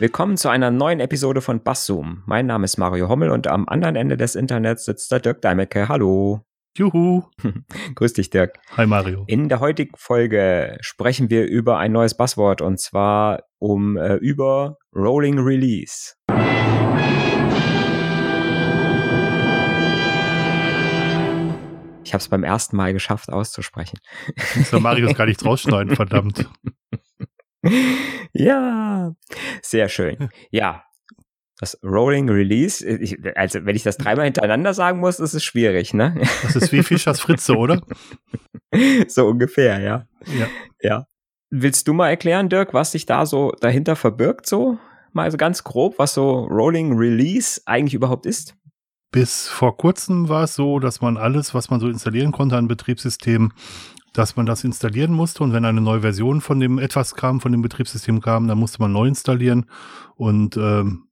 Willkommen zu einer neuen Episode von Basszoom. Mein Name ist Mario Hommel und am anderen Ende des Internets sitzt der Dirk Deimecke. Hallo. Juhu. Grüß dich, Dirk. Hi, Mario. In der heutigen Folge sprechen wir über ein neues Buzzword und zwar um äh, über Rolling Release. Ich habe es beim ersten Mal geschafft auszusprechen. Soll Marius gar nichts rausschneiden, verdammt. ja, sehr schön. Ja, das Rolling Release, ich, also wenn ich das dreimal hintereinander sagen muss, ist es schwierig, ne? Das ist wie Fischers Fritze, oder? so ungefähr, ja. Ja. Ja. Willst du mal erklären, Dirk, was sich da so dahinter verbirgt, so? Mal so ganz grob, was so Rolling Release eigentlich überhaupt ist? Bis vor kurzem war es so, dass man alles, was man so installieren konnte an Betriebssystemen, dass man das installieren musste und wenn eine neue Version von dem etwas kam, von dem Betriebssystem kam, dann musste man neu installieren und ähm,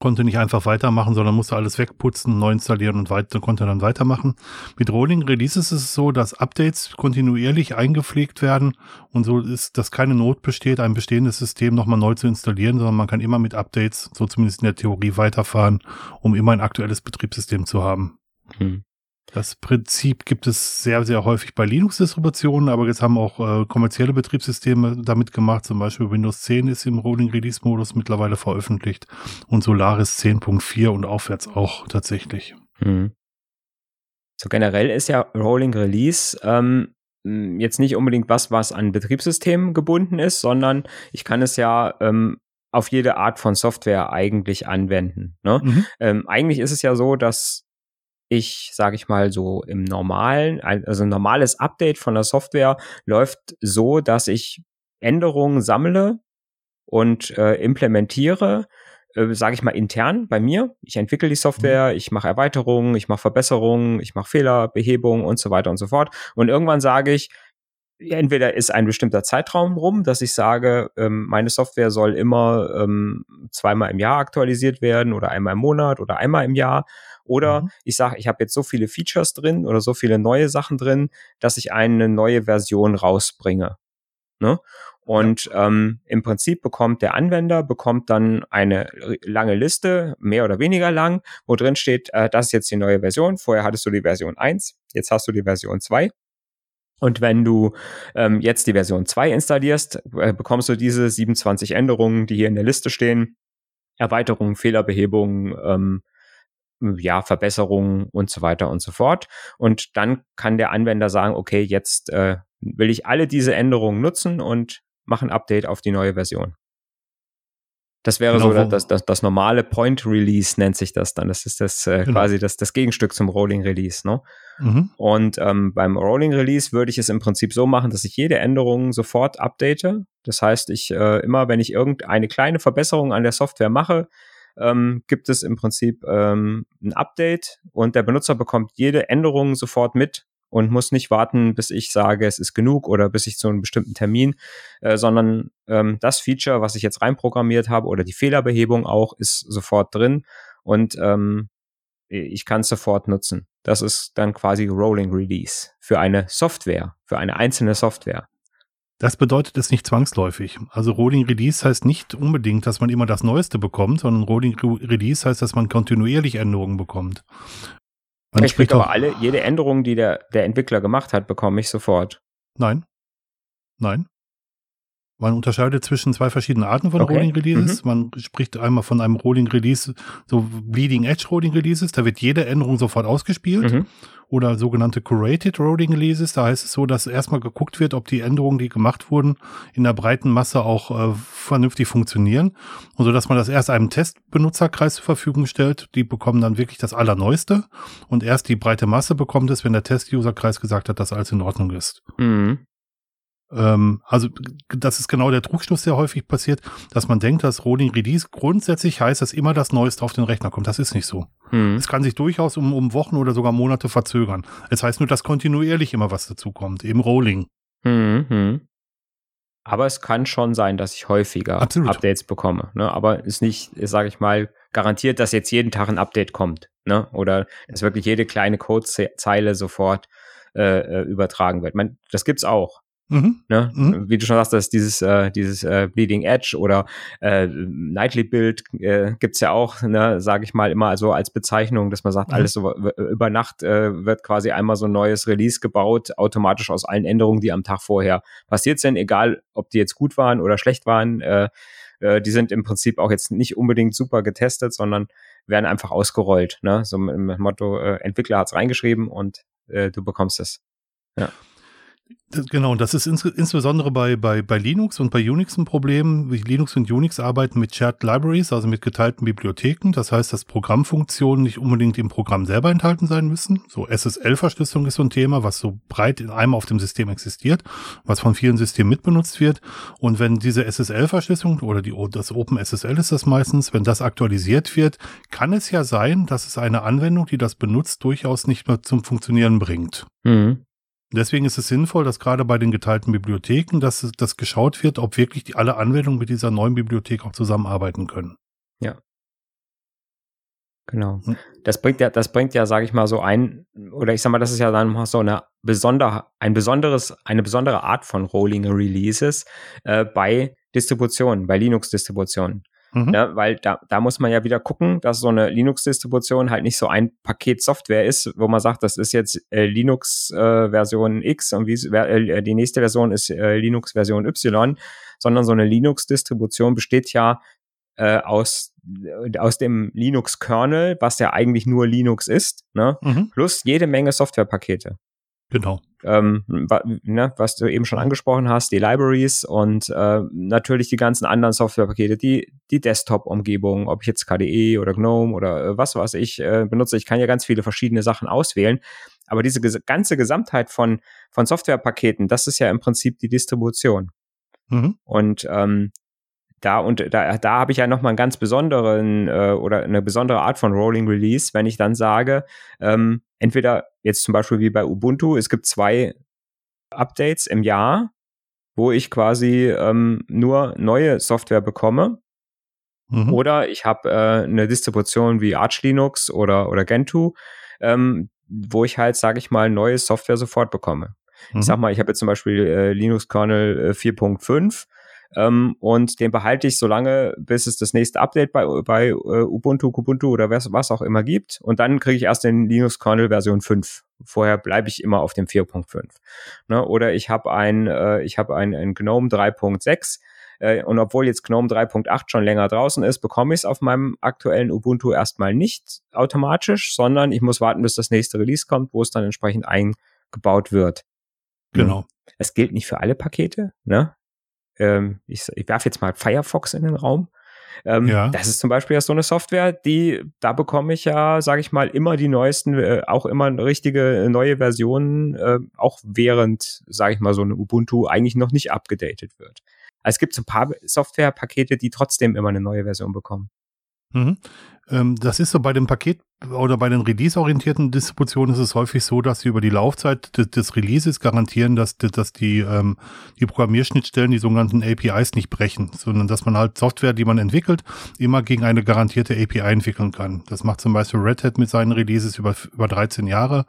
konnte nicht einfach weitermachen, sondern musste alles wegputzen, neu installieren und weiter, konnte dann weitermachen. Mit Rolling Releases ist es so, dass Updates kontinuierlich eingepflegt werden und so ist, dass keine Not besteht, ein bestehendes System nochmal neu zu installieren, sondern man kann immer mit Updates, so zumindest in der Theorie, weiterfahren, um immer ein aktuelles Betriebssystem zu haben. Hm. Das Prinzip gibt es sehr, sehr häufig bei Linux-Distributionen, aber jetzt haben auch äh, kommerzielle Betriebssysteme damit gemacht. Zum Beispiel Windows 10 ist im Rolling Release Modus mittlerweile veröffentlicht und Solaris 10.4 und aufwärts auch tatsächlich. Hm. So generell ist ja Rolling Release ähm, jetzt nicht unbedingt was, was an Betriebssystemen gebunden ist, sondern ich kann es ja ähm, auf jede Art von Software eigentlich anwenden. Ne? Mhm. Ähm, eigentlich ist es ja so, dass ich, sage ich mal, so im normalen, also ein normales Update von der Software läuft so, dass ich Änderungen sammle und äh, implementiere, äh, sage ich mal, intern bei mir. Ich entwickle die Software, mhm. ich mache Erweiterungen, ich mache Verbesserungen, ich mache Fehlerbehebung und so weiter und so fort. Und irgendwann sage ich, entweder ist ein bestimmter Zeitraum rum, dass ich sage, ähm, meine Software soll immer ähm, zweimal im Jahr aktualisiert werden oder einmal im Monat oder einmal im Jahr. Oder mhm. ich sage, ich habe jetzt so viele Features drin oder so viele neue Sachen drin, dass ich eine neue Version rausbringe. Ne? Und ja. ähm, im Prinzip bekommt der Anwender bekommt dann eine lange Liste, mehr oder weniger lang, wo drin steht, äh, das ist jetzt die neue Version. Vorher hattest du die Version 1, jetzt hast du die Version 2. Und wenn du ähm, jetzt die Version 2 installierst, äh, bekommst du diese 27 Änderungen, die hier in der Liste stehen. Erweiterungen, Fehlerbehebungen, ähm, ja, Verbesserungen und so weiter und so fort. Und dann kann der Anwender sagen, okay, jetzt äh, will ich alle diese Änderungen nutzen und mache ein Update auf die neue Version. Das wäre genau, so das, das, das normale Point Release nennt sich das dann. Das ist das äh, genau. quasi das, das Gegenstück zum Rolling Release. Ne? Mhm. Und ähm, beim Rolling Release würde ich es im Prinzip so machen, dass ich jede Änderung sofort update. Das heißt, ich äh, immer, wenn ich irgendeine kleine Verbesserung an der Software mache, ähm, gibt es im Prinzip ähm, ein Update und der Benutzer bekommt jede Änderung sofort mit und muss nicht warten, bis ich sage, es ist genug oder bis ich zu einem bestimmten Termin, äh, sondern ähm, das Feature, was ich jetzt reinprogrammiert habe oder die Fehlerbehebung auch, ist sofort drin und ähm, ich kann es sofort nutzen. Das ist dann quasi Rolling Release für eine Software, für eine einzelne Software. Das bedeutet es nicht zwangsläufig. Also Rolling Release heißt nicht unbedingt, dass man immer das Neueste bekommt, sondern Rolling Release heißt, dass man kontinuierlich Änderungen bekommt. Man ich spricht aber alle, jede Änderung, die der, der Entwickler gemacht hat, bekomme ich sofort. Nein. Nein. Man unterscheidet zwischen zwei verschiedenen Arten von okay. Rolling Releases. Mhm. Man spricht einmal von einem Rolling Release, so Bleeding Edge Rolling Releases, da wird jede Änderung sofort ausgespielt. Mhm. Oder sogenannte Curated Rolling Releases, da heißt es so, dass erstmal geguckt wird, ob die Änderungen, die gemacht wurden, in der breiten Masse auch äh, vernünftig funktionieren. Und so, dass man das erst einem Testbenutzerkreis zur Verfügung stellt. Die bekommen dann wirklich das Allerneueste. Und erst die breite Masse bekommt es, wenn der Test-User-Kreis gesagt hat, dass alles in Ordnung ist. Mhm. Ähm, also das ist genau der Trugschluss, der häufig passiert, dass man denkt, dass Rolling Release grundsätzlich heißt, dass immer das Neueste auf den Rechner kommt. Das ist nicht so. Hm. Es kann sich durchaus um, um Wochen oder sogar Monate verzögern. Es heißt nur, dass kontinuierlich immer was dazu kommt, eben Rolling. Hm, hm. Aber es kann schon sein, dass ich häufiger Absolut. Updates bekomme. Ne? Aber ist nicht, sage ich mal, garantiert, dass jetzt jeden Tag ein Update kommt. Ne? Oder dass wirklich jede kleine Codezeile sofort äh, äh übertragen wird. Man, das gibt's auch. Mhm. Ne? Mhm. Wie du schon sagst, dass dieses, äh, dieses äh, Bleeding Edge oder äh, Nightly Build äh, gibt's ja auch, ne, sage ich mal, immer so als Bezeichnung, dass man sagt, mhm. alles so über Nacht äh, wird quasi einmal so ein neues Release gebaut, automatisch aus allen Änderungen, die am Tag vorher passiert sind, egal ob die jetzt gut waren oder schlecht waren. Äh, äh, die sind im Prinzip auch jetzt nicht unbedingt super getestet, sondern werden einfach ausgerollt. Ne? So mit dem Motto, äh, Entwickler hat's reingeschrieben und äh, du bekommst es. Ja. Genau, das ist ins, insbesondere bei, bei, bei Linux und bei Unix ein Problem. Linux und Unix arbeiten mit Shared Libraries, also mit geteilten Bibliotheken. Das heißt, dass Programmfunktionen nicht unbedingt im Programm selber enthalten sein müssen. So SSL-Verschlüsselung ist so ein Thema, was so breit in einem auf dem System existiert, was von vielen Systemen mitbenutzt wird. Und wenn diese SSL-Verschlüsselung oder die, das OpenSSL ist das meistens, wenn das aktualisiert wird, kann es ja sein, dass es eine Anwendung, die das benutzt, durchaus nicht mehr zum Funktionieren bringt. Mhm. Deswegen ist es sinnvoll, dass gerade bei den geteilten Bibliotheken, dass das geschaut wird, ob wirklich die, alle Anwendungen mit dieser neuen Bibliothek auch zusammenarbeiten können. Ja. Genau. Hm. Das bringt ja, das bringt ja, sage ich mal, so ein, oder ich sag mal, das ist ja dann so eine besonder, ein besonderes, eine besondere Art von Rolling Releases äh, bei Distributionen, bei Linux-Distributionen. Mhm. Ja, weil da, da muss man ja wieder gucken, dass so eine Linux-Distribution halt nicht so ein Paket Software ist, wo man sagt, das ist jetzt äh, Linux-Version äh, X und wie, äh, die nächste Version ist äh, Linux-Version Y, sondern so eine Linux-Distribution besteht ja äh, aus, äh, aus dem Linux-Kernel, was ja eigentlich nur Linux ist, ne? Mhm. plus jede Menge Softwarepakete. Genau. Ähm, ne, was du eben schon angesprochen hast, die Libraries und äh, natürlich die ganzen anderen Softwarepakete, die, die Desktop-Umgebung, ob ich jetzt KDE oder GNOME oder äh, was was ich äh, benutze. Ich kann ja ganz viele verschiedene Sachen auswählen. Aber diese ges ganze Gesamtheit von, von Softwarepaketen, das ist ja im Prinzip die Distribution. Mhm. Und ähm, da und da, da habe ich ja nochmal einen ganz besonderen äh, oder eine besondere Art von Rolling Release, wenn ich dann sage, ähm, entweder jetzt zum Beispiel wie bei Ubuntu, es gibt zwei Updates im Jahr, wo ich quasi ähm, nur neue Software bekomme. Mhm. Oder ich habe äh, eine Distribution wie Arch Linux oder, oder Gentoo, ähm, wo ich halt, sage ich mal, neue Software sofort bekomme. Mhm. Ich sag mal, ich habe jetzt zum Beispiel äh, Linux Kernel äh, 4.5 ähm, und den behalte ich so lange, bis es das nächste Update bei, bei uh, Ubuntu, Kubuntu oder was, was auch immer gibt. Und dann kriege ich erst den Linux-Kernel Version 5. Vorher bleibe ich immer auf dem 4.5. Ne? Oder ich habe ein, äh, ich habe ein, ein GNOME 3.6 äh, und obwohl jetzt GNOME 3.8 schon länger draußen ist, bekomme ich es auf meinem aktuellen Ubuntu erstmal nicht automatisch, sondern ich muss warten, bis das nächste Release kommt, wo es dann entsprechend eingebaut wird. Genau. Es gilt nicht für alle Pakete, ne? Ähm, ich, ich werfe jetzt mal Firefox in den Raum. Ähm, ja. Das ist zum Beispiel ja so eine Software, die, da bekomme ich ja, sage ich mal, immer die neuesten, äh, auch immer richtige neue Versionen, äh, auch während, sage ich mal, so eine Ubuntu eigentlich noch nicht abgedatet wird. Also es gibt so ein paar Softwarepakete, die trotzdem immer eine neue Version bekommen. Mhm. Ähm, das ist so bei dem Paket oder bei den Release-orientierten Distributionen ist es häufig so, dass sie über die Laufzeit des, des Releases garantieren, dass, dass die, ähm, die Programmierschnittstellen, die sogenannten APIs nicht brechen, sondern dass man halt Software, die man entwickelt, immer gegen eine garantierte API entwickeln kann. Das macht zum Beispiel Red Hat mit seinen Releases über, über 13 Jahre.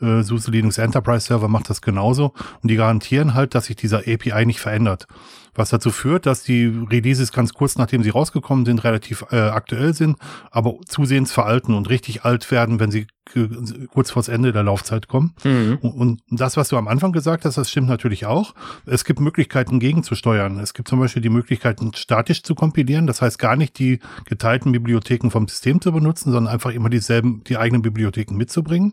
Äh, SUSE Linux Enterprise Server macht das genauso. Und die garantieren halt, dass sich dieser API nicht verändert was dazu führt, dass die Releases ganz kurz nachdem sie rausgekommen sind, relativ äh, aktuell sind, aber zusehends veralten und richtig alt werden, wenn sie kurz vors Ende der Laufzeit kommen. Mhm. Und das, was du am Anfang gesagt hast, das stimmt natürlich auch. Es gibt Möglichkeiten gegenzusteuern. Es gibt zum Beispiel die Möglichkeiten, statisch zu kompilieren. Das heißt, gar nicht die geteilten Bibliotheken vom System zu benutzen, sondern einfach immer dieselben, die eigenen Bibliotheken mitzubringen.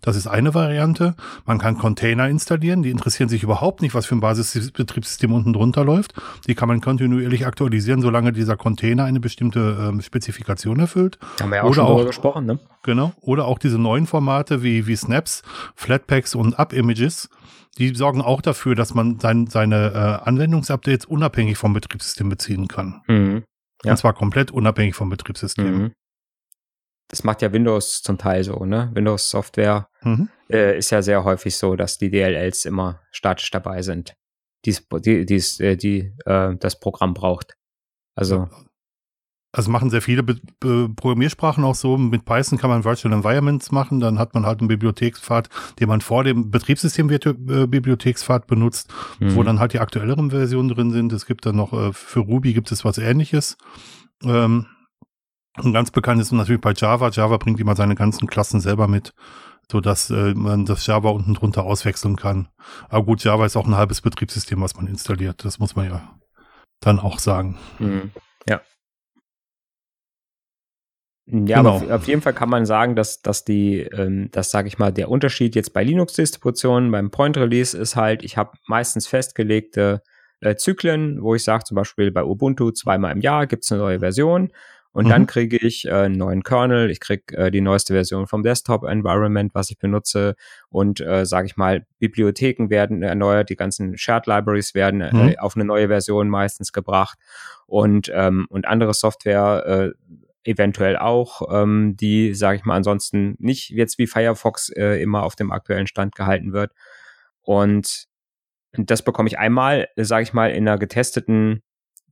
Das ist eine Variante. Man kann Container installieren. Die interessieren sich überhaupt nicht, was für ein Basisbetriebssystem unten drunter läuft. Die kann man kontinuierlich aktualisieren, solange dieser Container eine bestimmte ähm, Spezifikation erfüllt. Haben wir ja auch Oder schon auch, gesprochen, ne? Genau. Oder auch diese neuen Formate wie, wie Snaps, Flatpaks und Up-Images, die sorgen auch dafür, dass man sein, seine äh, Anwendungsupdates unabhängig vom Betriebssystem beziehen kann. Mhm. Ja. Und zwar komplett unabhängig vom Betriebssystem. Mhm. Das macht ja Windows zum Teil so, ne? Windows Software mhm. äh, ist ja sehr häufig so, dass die DLLs immer statisch dabei sind, die's, die, die's, äh, die äh, das Programm braucht. Also Also machen sehr viele Be Be Programmiersprachen auch so. Mit Python kann man Virtual Environments machen. Dann hat man halt einen Bibliothekspfad, den man vor dem Betriebssystem-Bibliothekspfad äh, benutzt, mhm. wo dann halt die aktuelleren Versionen drin sind. Es gibt dann noch, äh, für Ruby gibt es was ähnliches. Ähm, und ganz bekannt ist natürlich bei Java. Java bringt immer seine ganzen Klassen selber mit, so dass äh, man das Java unten drunter auswechseln kann. Aber gut, Java ist auch ein halbes Betriebssystem, was man installiert. Das muss man ja dann auch sagen. Mhm. Ja. Ja, genau. aber auf, auf, jeden Fall kann man sagen, dass, dass die, ähm, das sage ich mal, der Unterschied jetzt bei Linux-Distributionen, beim Point Release ist halt, ich habe meistens festgelegte äh, Zyklen, wo ich sage, zum Beispiel bei Ubuntu zweimal im Jahr gibt es eine neue Version und mhm. dann kriege ich äh, einen neuen Kernel, ich kriege äh, die neueste Version vom Desktop-Environment, was ich benutze und äh, sage ich mal, Bibliotheken werden erneuert, die ganzen Shared Libraries werden äh, mhm. auf eine neue Version meistens gebracht und, ähm, und andere Software äh, eventuell auch, ähm, die, sage ich mal, ansonsten nicht jetzt wie Firefox äh, immer auf dem aktuellen Stand gehalten wird. Und das bekomme ich einmal, sage ich mal, in einer getesteten,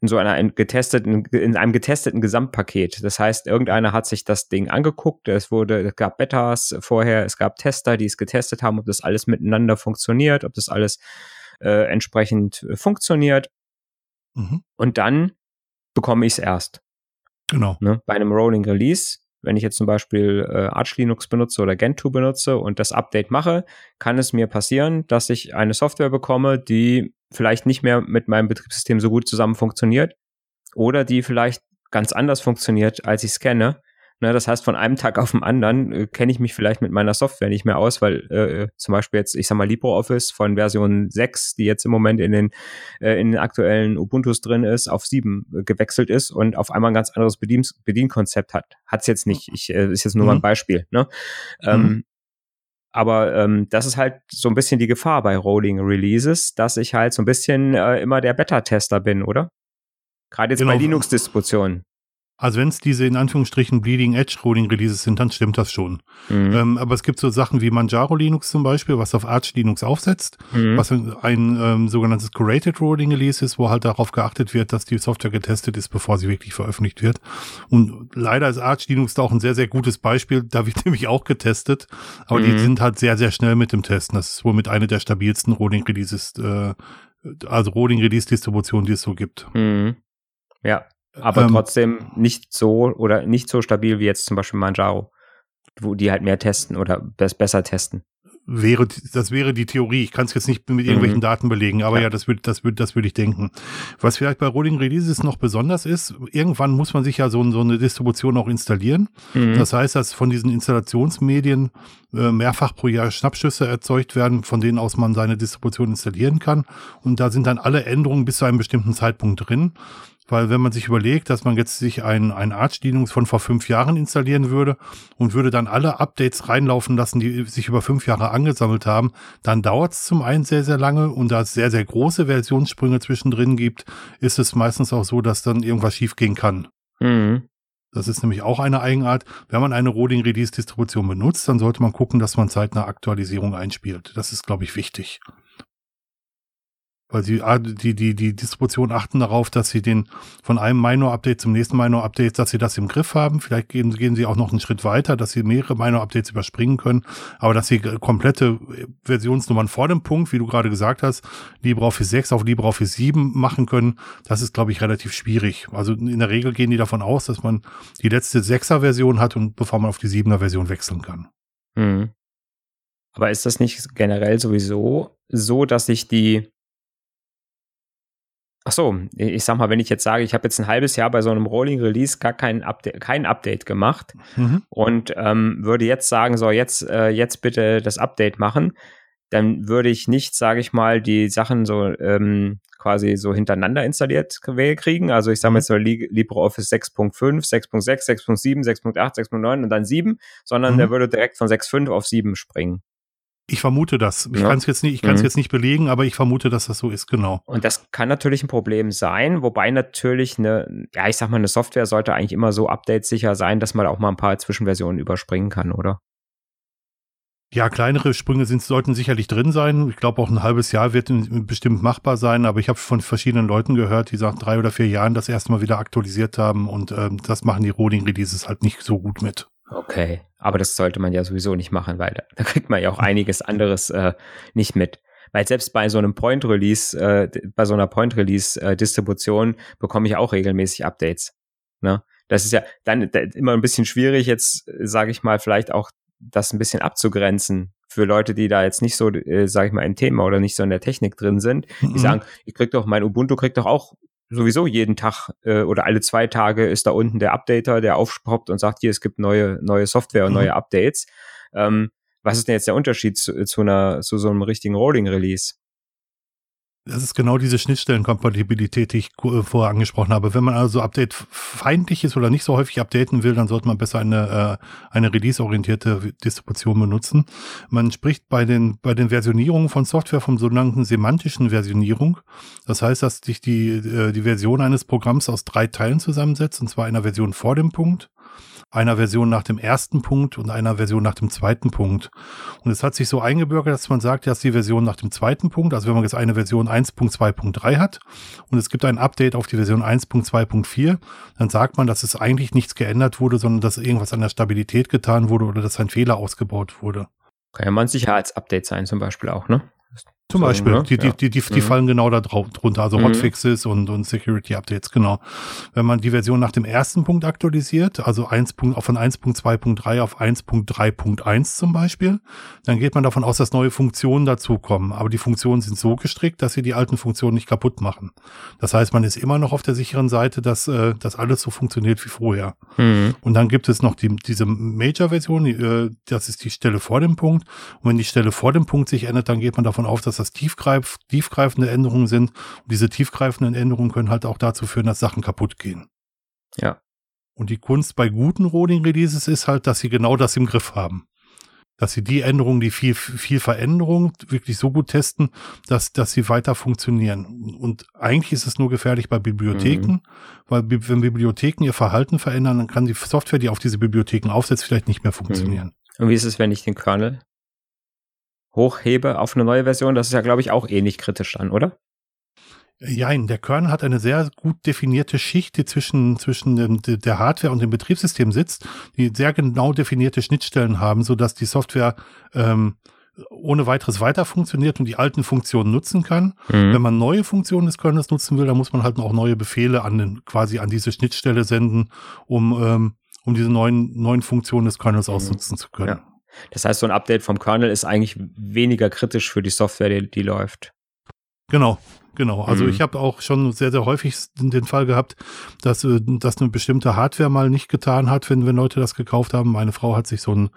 in so einer getesteten, in einem getesteten Gesamtpaket. Das heißt, irgendeiner hat sich das Ding angeguckt, es wurde, es gab Betas vorher, es gab Tester, die es getestet haben, ob das alles miteinander funktioniert, ob das alles äh, entsprechend funktioniert. Mhm. Und dann bekomme ich es erst. Genau. Ne? Bei einem Rolling Release, wenn ich jetzt zum Beispiel äh, Arch Linux benutze oder Gentoo benutze und das Update mache, kann es mir passieren, dass ich eine Software bekomme, die vielleicht nicht mehr mit meinem Betriebssystem so gut zusammen funktioniert oder die vielleicht ganz anders funktioniert, als ich es kenne Ne, das heißt, von einem Tag auf den anderen äh, kenne ich mich vielleicht mit meiner Software nicht mehr aus, weil äh, äh zum Beispiel jetzt, ich sag mal, LibreOffice von Version 6, die jetzt im Moment in den, äh, in den aktuellen Ubuntus drin ist, auf 7 äh, gewechselt ist und auf einmal ein ganz anderes Bedien Bedienkonzept hat. Hat's jetzt nicht. Ich, äh, ist jetzt nur mhm. mal ein Beispiel. Ne? Mhm. Ähm, aber ähm, das ist halt so ein bisschen die Gefahr bei Rolling Releases, dass ich halt so ein bisschen äh, immer der Beta-Tester bin, oder? Gerade jetzt genau. bei Linux-Distributionen. Also wenn es diese in Anführungsstrichen Bleeding Edge Rolling Releases sind, dann stimmt das schon. Mhm. Ähm, aber es gibt so Sachen wie Manjaro Linux zum Beispiel, was auf Arch Linux aufsetzt, mhm. was ein, ein ähm, sogenanntes Curated Rolling Release ist, wo halt darauf geachtet wird, dass die Software getestet ist, bevor sie wirklich veröffentlicht wird. Und leider ist Arch Linux da auch ein sehr, sehr gutes Beispiel. Da wird nämlich auch getestet, aber mhm. die sind halt sehr, sehr schnell mit dem Testen. Das ist wohl mit einer der stabilsten Rolling Releases, äh, also Rolling Release Distributionen, die es so gibt. Mhm. Ja, aber ähm, trotzdem nicht so oder nicht so stabil wie jetzt zum Beispiel Manjaro, wo die halt mehr testen oder besser testen wäre, das wäre die Theorie. Ich kann es jetzt nicht mit irgendwelchen mhm. Daten belegen, aber ja, ja das würde, das würde, das würde ich denken. Was vielleicht bei Rolling Releases noch besonders ist, irgendwann muss man sich ja so, so eine Distribution auch installieren. Mhm. Das heißt, dass von diesen Installationsmedien äh, mehrfach pro Jahr Schnappschüsse erzeugt werden, von denen aus man seine Distribution installieren kann. Und da sind dann alle Änderungen bis zu einem bestimmten Zeitpunkt drin. Weil wenn man sich überlegt, dass man jetzt sich ein, ein Arch Linux von vor fünf Jahren installieren würde und würde dann alle Updates reinlaufen lassen, die sich über fünf Jahre angesammelt haben, dann dauert es zum einen sehr, sehr lange und da es sehr, sehr große Versionssprünge zwischendrin gibt, ist es meistens auch so, dass dann irgendwas schiefgehen kann. Mhm. Das ist nämlich auch eine Eigenart. Wenn man eine Rolling Release Distribution benutzt, dann sollte man gucken, dass man zeitnah Aktualisierung einspielt. Das ist, glaube ich, wichtig weil ah, die, die, die Distribution achten darauf, dass sie den von einem Minor-Update zum nächsten Minor-Update, dass sie das im Griff haben. Vielleicht gehen, gehen sie auch noch einen Schritt weiter, dass sie mehrere Minor-Updates überspringen können, aber dass sie komplette Versionsnummern vor dem Punkt, wie du gerade gesagt hast, LibreOffice 6 auf LibreOffice 7 machen können, das ist, glaube ich, relativ schwierig. Also in der Regel gehen die davon aus, dass man die letzte 6er-Version hat und bevor man auf die 7er-Version wechseln kann. Mhm. Aber ist das nicht generell sowieso so, dass sich die Ach so, ich sag mal, wenn ich jetzt sage, ich habe jetzt ein halbes Jahr bei so einem Rolling Release gar kein Update, kein Update gemacht mhm. und ähm, würde jetzt sagen, so jetzt äh, jetzt bitte das Update machen, dann würde ich nicht, sage ich mal, die Sachen so ähm, quasi so hintereinander installiert kriegen. Also ich sage mhm. jetzt so LibreOffice 6.5, 6.6, 6.7, 6.8, 6.9 und dann 7, sondern mhm. der würde direkt von 6.5 auf 7 springen. Ich vermute das. Ich ja. kann es jetzt nicht, ich kann es mhm. jetzt nicht belegen, aber ich vermute, dass das so ist, genau. Und das kann natürlich ein Problem sein, wobei natürlich eine, ja, ich sag mal, eine Software sollte eigentlich immer so updatesicher sein, dass man auch mal ein paar Zwischenversionen überspringen kann, oder? Ja, kleinere Sprünge sind, sollten sicherlich drin sein. Ich glaube, auch ein halbes Jahr wird bestimmt machbar sein, aber ich habe von verschiedenen Leuten gehört, die sagen, drei oder vier Jahren das erste Mal wieder aktualisiert haben und ähm, das machen die Rolling-Releases halt nicht so gut mit. Okay, aber das sollte man ja sowieso nicht machen, weil da, da kriegt man ja auch einiges anderes äh, nicht mit. Weil selbst bei so einem Point-Release, äh, bei so einer Point-Release-Distribution äh, bekomme ich auch regelmäßig Updates. Ne? Das ist ja dann immer ein bisschen schwierig, jetzt sage ich mal, vielleicht auch das ein bisschen abzugrenzen für Leute, die da jetzt nicht so, äh, sage ich mal, im Thema oder nicht so in der Technik drin sind. Die mhm. sagen, ich krieg doch, mein Ubuntu kriegt doch auch sowieso jeden Tag äh, oder alle zwei Tage ist da unten der Updater, der aufsproppt und sagt, hier, es gibt neue, neue Software und mhm. neue Updates. Ähm, was ist denn jetzt der Unterschied zu, zu, einer, zu so einem richtigen Rolling-Release? Das ist genau diese Schnittstellenkompatibilität, die ich äh, vorher angesprochen habe. Wenn man also Update feindlich ist oder nicht so häufig updaten will, dann sollte man besser eine, äh, eine release-orientierte Distribution benutzen. Man spricht bei den, bei den Versionierungen von Software vom sogenannten semantischen Versionierung. Das heißt, dass sich die, äh, die Version eines Programms aus drei Teilen zusammensetzt, und zwar einer Version vor dem Punkt, einer Version nach dem ersten Punkt und einer Version nach dem zweiten Punkt. Und es hat sich so eingebürgert, dass man sagt, dass die Version nach dem zweiten Punkt, also wenn man jetzt eine Version 1.2.3 hat und es gibt ein Update auf die Version 1.2.4, dann sagt man, dass es eigentlich nichts geändert wurde, sondern dass irgendwas an der Stabilität getan wurde oder dass ein Fehler ausgebaut wurde. Kann ja mal ein Sicherheitsupdate sein zum Beispiel auch, ne? Zum so, Beispiel, ne? die, die, die, die, die mhm. fallen genau da drauf, drunter, also mhm. Hotfixes und, und Security Updates, genau. Wenn man die Version nach dem ersten Punkt aktualisiert, also 1. von 1.2.3 auf 1.3.1 zum Beispiel, dann geht man davon aus, dass neue Funktionen dazukommen. Aber die Funktionen sind so gestrickt, dass sie die alten Funktionen nicht kaputt machen. Das heißt, man ist immer noch auf der sicheren Seite, dass, äh, dass alles so funktioniert wie vorher. Mhm. Und dann gibt es noch die, diese Major-Version, äh, das ist die Stelle vor dem Punkt. Und wenn die Stelle vor dem Punkt sich ändert, dann geht man davon aus, dass das tiefgreif, tiefgreifende Änderungen sind. Und diese tiefgreifenden Änderungen können halt auch dazu führen, dass Sachen kaputt gehen. Ja. Und die Kunst bei guten Rolling-Releases ist halt, dass sie genau das im Griff haben. Dass sie die Änderungen, die viel, viel Veränderung wirklich so gut testen, dass, dass sie weiter funktionieren. Und eigentlich ist es nur gefährlich bei Bibliotheken, mhm. weil wenn Bibliotheken ihr Verhalten verändern, dann kann die Software, die auf diese Bibliotheken aufsetzt, vielleicht nicht mehr funktionieren. Mhm. Und wie ist es, wenn ich den Kernel hochhebe auf eine neue Version, das ist ja, glaube ich, auch ähnlich kritisch dann, oder? Jein, der Kernel hat eine sehr gut definierte Schicht, die zwischen, zwischen dem, der Hardware und dem Betriebssystem sitzt, die sehr genau definierte Schnittstellen haben, so dass die Software ähm, ohne weiteres weiter funktioniert und die alten Funktionen nutzen kann. Mhm. Wenn man neue Funktionen des Kernels nutzen will, dann muss man halt auch neue Befehle an den, quasi an diese Schnittstelle senden, um, ähm, um diese neuen, neuen Funktionen des Kernels mhm. ausnutzen zu können. Ja. Das heißt, so ein Update vom Kernel ist eigentlich weniger kritisch für die Software, die, die läuft. Genau, genau. Also mhm. ich habe auch schon sehr, sehr häufig den Fall gehabt, dass, äh, dass eine bestimmte Hardware mal nicht getan hat, wenn, wenn Leute das gekauft haben. Meine Frau hat sich so ein,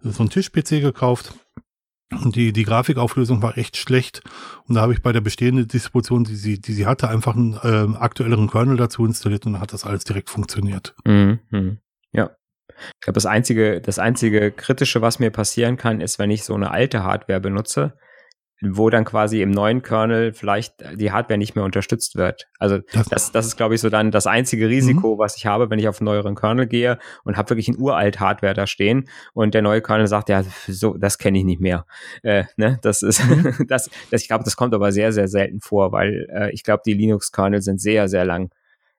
so ein Tisch-PC gekauft. Und die, die Grafikauflösung war echt schlecht. Und da habe ich bei der bestehenden Distribution, die sie, die sie hatte, einfach einen äh, aktuelleren Kernel dazu installiert und dann hat das alles direkt funktioniert. Mhm. mhm. Ja. Ich glaube, das einzige, das einzige kritische, was mir passieren kann, ist, wenn ich so eine alte Hardware benutze, wo dann quasi im neuen Kernel vielleicht die Hardware nicht mehr unterstützt wird. Also das, das ist, glaube ich, so dann das einzige Risiko, mhm. was ich habe, wenn ich auf einen neueren Kernel gehe und habe wirklich ein uralt Hardware da stehen und der neue Kernel sagt, ja, so, das kenne ich nicht mehr. Äh, ne? Das ist, mhm. das, das, ich glaube, das kommt aber sehr, sehr selten vor, weil äh, ich glaube, die Linux-Kernel sind sehr, sehr lang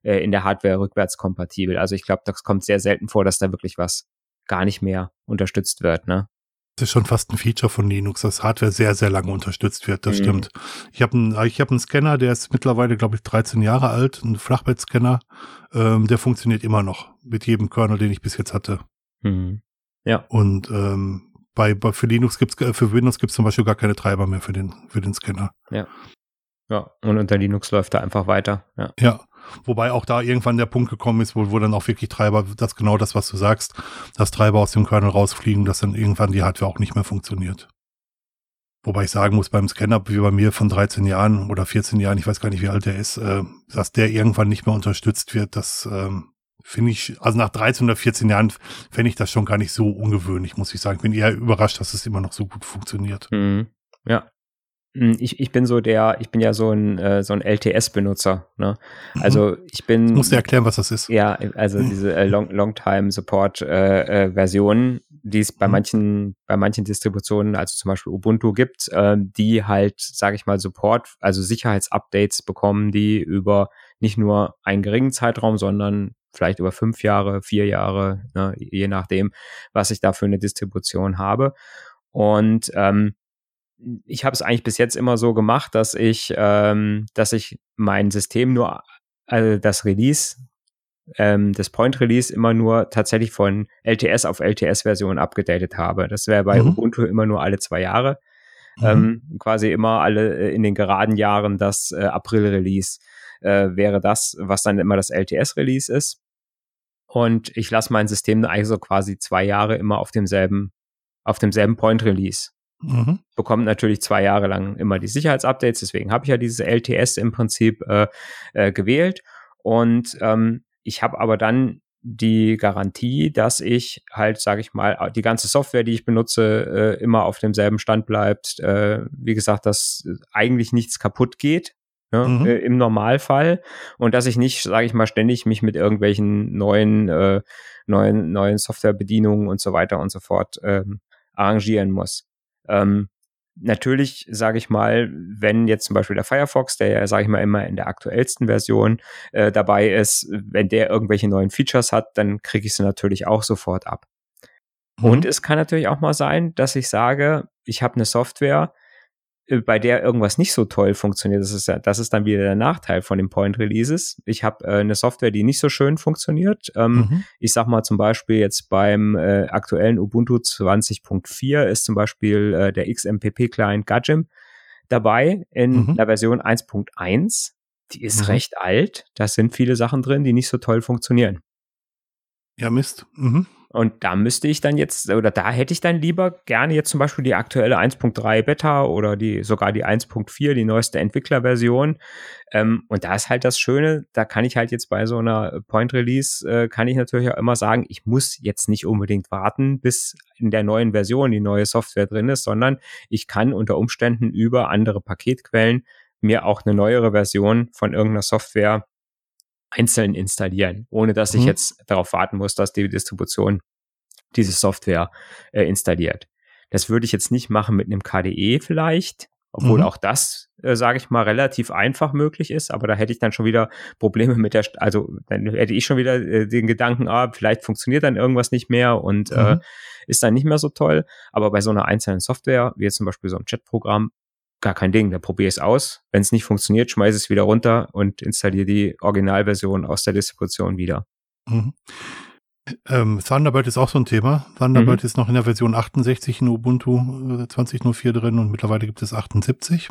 äh, in der Hardware rückwärtskompatibel. Also ich glaube, das kommt sehr selten vor, dass da wirklich was gar nicht mehr unterstützt wird, ne? Das ist schon fast ein Feature von Linux, dass Hardware sehr, sehr lange unterstützt wird. Das mhm. stimmt. Ich habe einen, ich hab einen Scanner, der ist mittlerweile, glaube ich, 13 Jahre alt, ein Flachbettscanner. Ähm, der funktioniert immer noch mit jedem Kernel, den ich bis jetzt hatte. Mhm. Ja. Und ähm, bei, bei für Linux gibt's, äh, für Windows gibt's zum Beispiel gar keine Treiber mehr für den, für den Scanner. Ja. Ja, und unter Linux läuft er einfach weiter. Ja. ja. Wobei auch da irgendwann der Punkt gekommen ist, wo, wo dann auch wirklich Treiber, das genau das, was du sagst, dass Treiber aus dem Kernel rausfliegen, dass dann irgendwann die Hardware auch nicht mehr funktioniert. Wobei ich sagen muss, beim Scanner, wie bei mir von 13 Jahren oder 14 Jahren, ich weiß gar nicht, wie alt der ist, äh, dass der irgendwann nicht mehr unterstützt wird, das ähm, finde ich, also nach 13 oder 14 Jahren fände ich das schon gar nicht so ungewöhnlich, muss ich sagen. Ich bin eher überrascht, dass es immer noch so gut funktioniert. Mhm. Ja, ich, ich bin so der, ich bin ja so ein, äh, so ein LTS-Benutzer. Ne? Mhm. Also ich bin. Musst du erklären, was das ist? Ja, also mhm. diese äh, Long, Long Time Support äh, äh, die es bei mhm. manchen, bei manchen Distributionen, also zum Beispiel Ubuntu gibt, äh, die halt, sage ich mal, Support, also Sicherheitsupdates bekommen, die über nicht nur einen geringen Zeitraum, sondern vielleicht über fünf Jahre, vier Jahre, ne, je nachdem, was ich da für eine Distribution habe. Und ähm, ich habe es eigentlich bis jetzt immer so gemacht, dass ich, ähm, dass ich mein System nur, also das Release, ähm, das Point Release immer nur tatsächlich von LTS auf LTS-Version abgedatet habe. Das wäre bei mhm. Ubuntu immer nur alle zwei Jahre. Mhm. Ähm, quasi immer alle äh, in den geraden Jahren das äh, April-Release äh, wäre das, was dann immer das LTS-Release ist. Und ich lasse mein System also quasi zwei Jahre immer auf demselben, auf demselben Point-Release. Mhm. Bekommt natürlich zwei Jahre lang immer die Sicherheitsupdates, deswegen habe ich ja diese LTS im Prinzip äh, äh, gewählt. Und ähm, ich habe aber dann die Garantie, dass ich halt, sage ich mal, die ganze Software, die ich benutze, äh, immer auf demselben Stand bleibt. Äh, wie gesagt, dass eigentlich nichts kaputt geht. Ne, mhm. äh, im Normalfall und dass ich nicht, sage ich mal, ständig mich mit irgendwelchen neuen, äh, neuen, neuen Softwarebedienungen und so weiter und so fort ähm, arrangieren muss. Ähm, natürlich, sage ich mal, wenn jetzt zum Beispiel der Firefox, der ja, sage ich mal, immer in der aktuellsten Version äh, dabei ist, wenn der irgendwelche neuen Features hat, dann kriege ich sie natürlich auch sofort ab. Mhm. Und es kann natürlich auch mal sein, dass ich sage, ich habe eine Software, bei der irgendwas nicht so toll funktioniert. Das ist ja, das ist dann wieder der Nachteil von den Point Releases. Ich habe äh, eine Software, die nicht so schön funktioniert. Ähm, mhm. Ich sag mal zum Beispiel jetzt beim äh, aktuellen Ubuntu 20.4 ist zum Beispiel äh, der XMPP Client Gajim dabei in mhm. der Version 1.1. Die ist mhm. recht alt. Da sind viele Sachen drin, die nicht so toll funktionieren. Ja, Mist. Mhm. Und da müsste ich dann jetzt, oder da hätte ich dann lieber gerne jetzt zum Beispiel die aktuelle 1.3 Beta oder die sogar die 1.4, die neueste Entwicklerversion. Ähm, und da ist halt das Schöne, da kann ich halt jetzt bei so einer Point Release, äh, kann ich natürlich auch immer sagen, ich muss jetzt nicht unbedingt warten, bis in der neuen Version die neue Software drin ist, sondern ich kann unter Umständen über andere Paketquellen mir auch eine neuere Version von irgendeiner Software einzeln installieren, ohne dass mhm. ich jetzt darauf warten muss, dass die Distribution diese Software äh, installiert. Das würde ich jetzt nicht machen mit einem KDE vielleicht, obwohl mhm. auch das, äh, sage ich mal, relativ einfach möglich ist, aber da hätte ich dann schon wieder Probleme mit der, also dann hätte ich schon wieder äh, den Gedanken, ah, vielleicht funktioniert dann irgendwas nicht mehr und äh, mhm. äh, ist dann nicht mehr so toll. Aber bei so einer einzelnen Software, wie jetzt zum Beispiel so ein Chatprogramm, gar kein Ding, da probiere es aus. Wenn es nicht funktioniert, schmeiße es wieder runter und installiere die Originalversion aus der Distribution wieder. Mhm. Ähm, Thunderbird ist auch so ein Thema. Thunderbird mhm. ist noch in der Version 68 in Ubuntu 20.04 äh, drin und mittlerweile gibt es 78.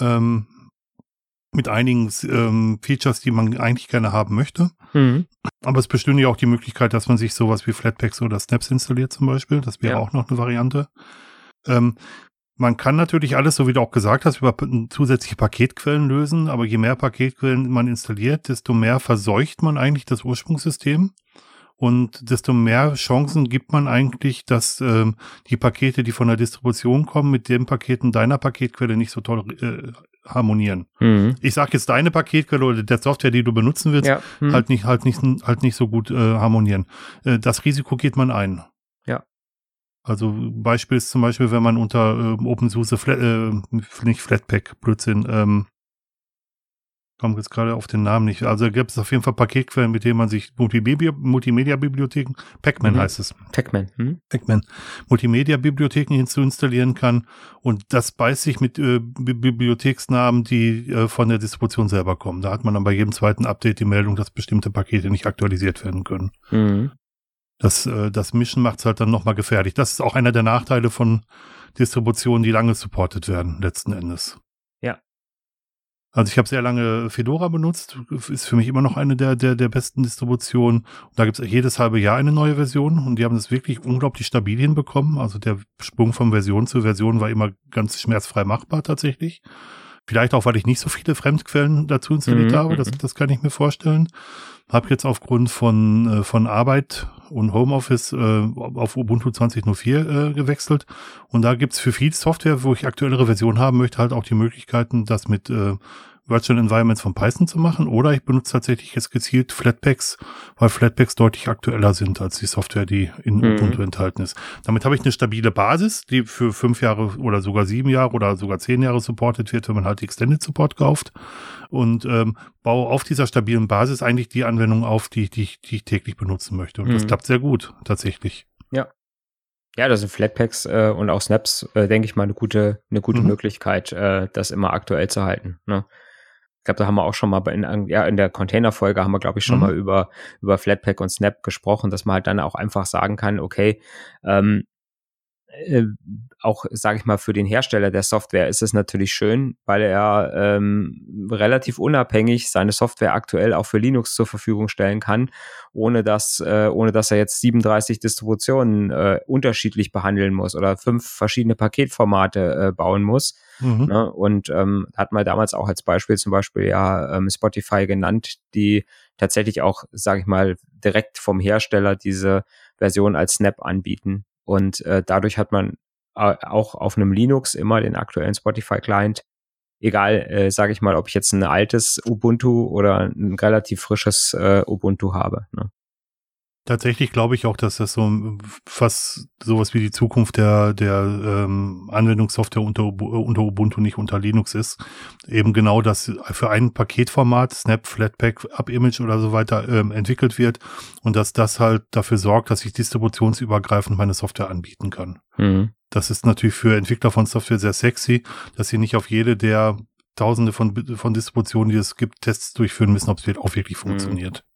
Ähm, mit einigen ähm, Features, die man eigentlich gerne haben möchte. Mhm. Aber es bestünde ja auch die Möglichkeit, dass man sich sowas wie Flatpaks oder Snaps installiert zum Beispiel. Das wäre ja. auch noch eine Variante. Ähm, man kann natürlich alles, so wie du auch gesagt hast, über zusätzliche Paketquellen lösen, aber je mehr Paketquellen man installiert, desto mehr verseucht man eigentlich das Ursprungssystem und desto mehr Chancen gibt man eigentlich, dass ähm, die Pakete, die von der Distribution kommen, mit den Paketen deiner Paketquelle nicht so toll äh, harmonieren. Mhm. Ich sage jetzt deine Paketquelle oder der Software, die du benutzen willst, ja. mhm. halt nicht halt nicht halt nicht so gut äh, harmonieren. Äh, das Risiko geht man ein. Also Beispiel ist zum Beispiel, wenn man unter äh, OpenSUSE, Flat, äh, nicht Flatpak, Blödsinn, ähm, komme jetzt gerade auf den Namen nicht. Also gibt es auf jeden Fall Paketquellen, mit denen man sich Multimedia-Bibliotheken, Pacman mhm. heißt es. Pacman. Mhm. Pacman. Multimedia-Bibliotheken hinzuinstallieren kann. Und das beißt sich mit äh, Bibliotheksnamen, die äh, von der Distribution selber kommen. Da hat man dann bei jedem zweiten Update die Meldung, dass bestimmte Pakete nicht aktualisiert werden können. Mhm das, äh, das Mischen macht es halt dann nochmal gefährlich. Das ist auch einer der Nachteile von Distributionen, die lange supportet werden, letzten Endes. Ja. Also ich habe sehr lange Fedora benutzt, ist für mich immer noch eine der, der, der besten Distributionen. Und da gibt es jedes halbe Jahr eine neue Version und die haben das wirklich unglaublich stabil hinbekommen. Also der Sprung von Version zu Version war immer ganz schmerzfrei machbar tatsächlich. Vielleicht auch, weil ich nicht so viele Fremdquellen dazu installiert mhm. habe, das, mhm. das kann ich mir vorstellen. Habe jetzt aufgrund von, äh, von Arbeit und Homeoffice äh, auf Ubuntu 20.04 äh, gewechselt. Und da gibt's für viel Software, wo ich aktuellere Version haben möchte, halt auch die Möglichkeiten, das mit äh, Virtual Environments von Python zu machen oder ich benutze tatsächlich jetzt gezielt Flatpaks, weil Flatpaks deutlich aktueller sind als die Software, die in mhm. Ubuntu enthalten ist. Damit habe ich eine stabile Basis, die für fünf Jahre oder sogar sieben Jahre oder sogar zehn Jahre supportet wird, wenn man halt Extended Support kauft und ähm, baue auf dieser stabilen Basis eigentlich die Anwendung auf, die, die, die ich täglich benutzen möchte. Und mhm. das klappt sehr gut, tatsächlich. Ja, ja, das sind Flatpaks äh, und auch Snaps, äh, denke ich mal, eine gute, eine gute mhm. Möglichkeit, äh, das immer aktuell zu halten. Ne? Ich glaube, da haben wir auch schon mal in, ja, in der Container-Folge haben wir, glaube ich, schon mhm. mal über, über Flatpak und Snap gesprochen, dass man halt dann auch einfach sagen kann, okay, ähm, äh, auch, sage ich mal, für den Hersteller der Software ist es natürlich schön, weil er ähm, relativ unabhängig seine Software aktuell auch für Linux zur Verfügung stellen kann, ohne dass, äh, ohne dass er jetzt 37 Distributionen äh, unterschiedlich behandeln muss oder fünf verschiedene Paketformate äh, bauen muss. Mhm. Ne? Und ähm, hat man damals auch als Beispiel zum Beispiel ja ähm, Spotify genannt, die tatsächlich auch, sage ich mal, direkt vom Hersteller diese Version als Snap anbieten. Und äh, dadurch hat man äh, auch auf einem Linux immer den aktuellen Spotify-Client. Egal, äh, sage ich mal, ob ich jetzt ein altes Ubuntu oder ein relativ frisches äh, Ubuntu habe. Ne? Tatsächlich glaube ich auch, dass das so fast sowas wie die Zukunft der, der ähm, Anwendungssoftware unter, unter Ubuntu nicht unter Linux ist. Eben genau, dass für ein Paketformat, Snap, Flatpak, Up-Image oder so weiter ähm, entwickelt wird und dass das halt dafür sorgt, dass ich distributionsübergreifend meine Software anbieten kann. Mhm. Das ist natürlich für Entwickler von Software sehr sexy, dass sie nicht auf jede der Tausende von, von Distributionen, die es gibt, Tests durchführen müssen, ob es auch wirklich mhm. funktioniert. Ja.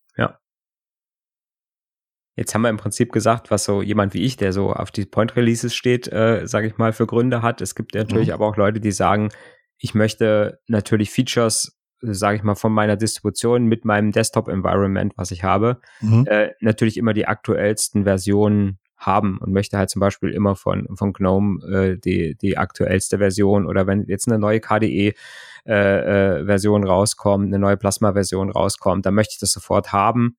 Jetzt haben wir im Prinzip gesagt, was so jemand wie ich, der so auf die Point Releases steht, äh, sage ich mal, für Gründe hat. Es gibt natürlich mhm. aber auch Leute, die sagen, ich möchte natürlich Features, sage ich mal, von meiner Distribution mit meinem Desktop-Environment, was ich habe, mhm. äh, natürlich immer die aktuellsten Versionen haben und möchte halt zum Beispiel immer von, von GNOME äh, die, die aktuellste Version oder wenn jetzt eine neue KDE äh, äh, Version rauskommt, eine neue Plasma-Version rauskommt, dann möchte ich das sofort haben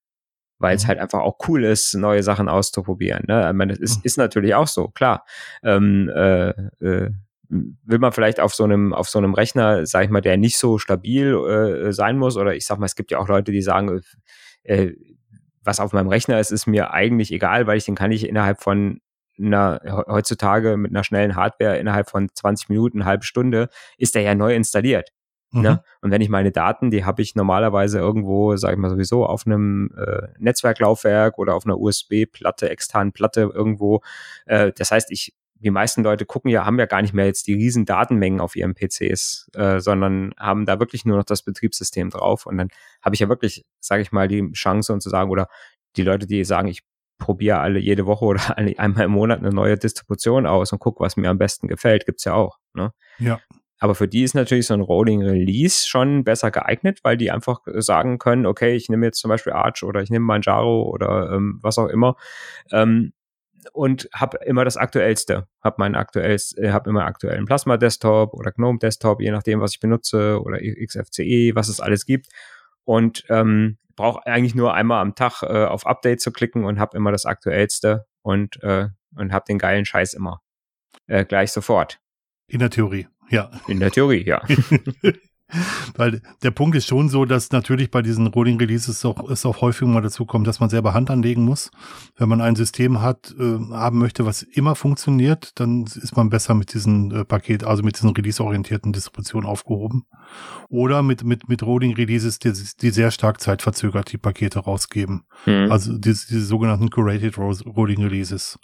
weil es mhm. halt einfach auch cool ist, neue Sachen auszuprobieren. Ne? Ich meine, das ist, mhm. ist natürlich auch so, klar. Ähm, äh, äh, will man vielleicht auf so einem auf so einem Rechner, sag ich mal, der nicht so stabil äh, sein muss, oder ich sag mal, es gibt ja auch Leute, die sagen, äh, was auf meinem Rechner ist, ist mir eigentlich egal, weil ich den kann ich innerhalb von einer, heutzutage mit einer schnellen Hardware innerhalb von 20 Minuten, eine halbe Stunde, ist der ja neu installiert. Ne? Mhm. Ne? Und wenn ich meine Daten, die habe ich normalerweise irgendwo, sage ich mal sowieso, auf einem äh, Netzwerklaufwerk oder auf einer USB-Platte, externen Platte irgendwo. Äh, das heißt, ich, die meisten Leute gucken ja, haben ja gar nicht mehr jetzt die riesen Datenmengen auf ihren PCs, äh, sondern haben da wirklich nur noch das Betriebssystem drauf. Und dann habe ich ja wirklich, sage ich mal, die Chance und zu sagen, oder die Leute, die sagen, ich probiere alle jede Woche oder einmal im Monat eine neue Distribution aus und gucke, was mir am besten gefällt, gibt's ja auch. Ne? Ja. Aber für die ist natürlich so ein Rolling Release schon besser geeignet, weil die einfach sagen können, okay, ich nehme jetzt zum Beispiel Arch oder ich nehme Manjaro oder ähm, was auch immer ähm, und habe immer das Aktuellste. Habe meinen aktuellst, äh, habe immer aktuellen Plasma Desktop oder GNOME Desktop, je nachdem, was ich benutze oder XFCE, was es alles gibt und ähm, brauche eigentlich nur einmal am Tag äh, auf Update zu klicken und habe immer das Aktuellste und äh, und habe den geilen Scheiß immer äh, gleich sofort. In der Theorie. Ja. In der Theorie, ja. Weil der Punkt ist schon so, dass natürlich bei diesen Rolling Releases auch, es auch häufig mal dazu kommt, dass man selber Hand anlegen muss. Wenn man ein System hat, äh, haben möchte, was immer funktioniert, dann ist man besser mit diesen äh, Paket, also mit diesen release-orientierten Distributionen aufgehoben. Oder mit, mit, mit Rolling Releases, die, die sehr stark zeitverzögert die Pakete rausgeben. Mhm. Also diese, diese sogenannten Curated Rolling Releases.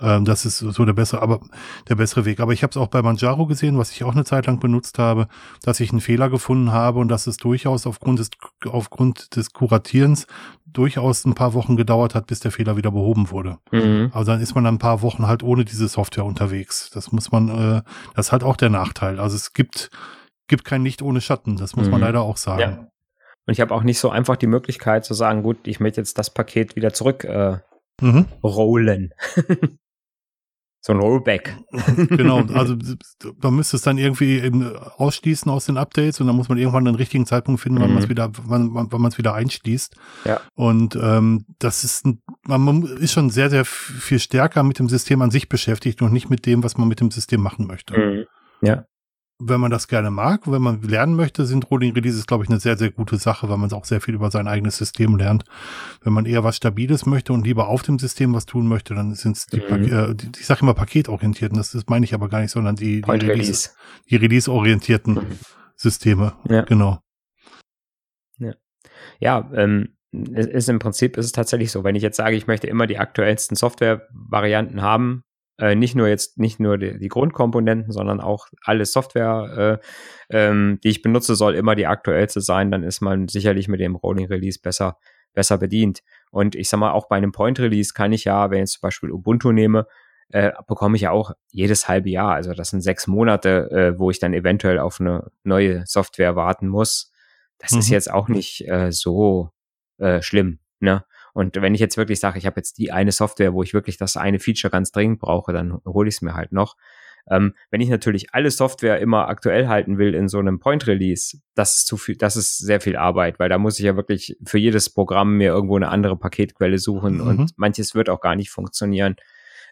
Ähm, das ist so der bessere, aber der bessere Weg. Aber ich habe es auch bei Manjaro gesehen, was ich auch eine Zeit lang benutzt habe, dass ich einen Fehler gefunden habe und dass es durchaus aufgrund des aufgrund des Kuratierens durchaus ein paar Wochen gedauert hat, bis der Fehler wieder behoben wurde. Mhm. Also dann ist man dann ein paar Wochen halt ohne diese Software unterwegs. Das muss man, äh, das ist halt auch der Nachteil. Also es gibt gibt kein Licht ohne Schatten. Das muss mhm. man leider auch sagen. Ja. Und ich habe auch nicht so einfach die Möglichkeit zu sagen, gut, ich möchte jetzt das Paket wieder zurück äh, mhm. rollen. So ein Rollback. genau, also man müsste es dann irgendwie eben ausschließen aus den Updates und dann muss man irgendwann den richtigen Zeitpunkt finden, wann mhm. man es wieder, wann, wann man es wieder einschließt. Ja. Und ähm, das ist, man ist schon sehr, sehr viel stärker mit dem System an sich beschäftigt und nicht mit dem, was man mit dem System machen möchte. Mhm. Ja. Wenn man das gerne mag, wenn man lernen möchte, sind Rolling Releases, glaube ich, eine sehr, sehr gute Sache, weil man auch sehr viel über sein eigenes System lernt. Wenn man eher was Stabiles möchte und lieber auf dem System was tun möchte, dann sind es die, mhm. äh, die, ich sage immer paketorientierten, das, das meine ich aber gar nicht, sondern die, die Release, die Release-orientierten mhm. Systeme. Ja. Genau. Ja, ja ähm, ist im Prinzip ist es tatsächlich so, wenn ich jetzt sage, ich möchte immer die aktuellsten Software-Varianten haben, äh, nicht nur jetzt, nicht nur die, die Grundkomponenten, sondern auch alle Software, äh, ähm, die ich benutze, soll immer die aktuellste sein. Dann ist man sicherlich mit dem Rolling Release besser, besser bedient. Und ich sag mal, auch bei einem Point Release kann ich ja, wenn ich jetzt zum Beispiel Ubuntu nehme, äh, bekomme ich ja auch jedes halbe Jahr. Also das sind sechs Monate, äh, wo ich dann eventuell auf eine neue Software warten muss. Das mhm. ist jetzt auch nicht äh, so äh, schlimm. Ne? Und wenn ich jetzt wirklich sage, ich habe jetzt die eine Software, wo ich wirklich das eine Feature ganz dringend brauche, dann hole ich es mir halt noch. Ähm, wenn ich natürlich alle Software immer aktuell halten will in so einem Point Release, das ist zu viel, das ist sehr viel Arbeit, weil da muss ich ja wirklich für jedes Programm mir irgendwo eine andere Paketquelle suchen mhm. und manches wird auch gar nicht funktionieren.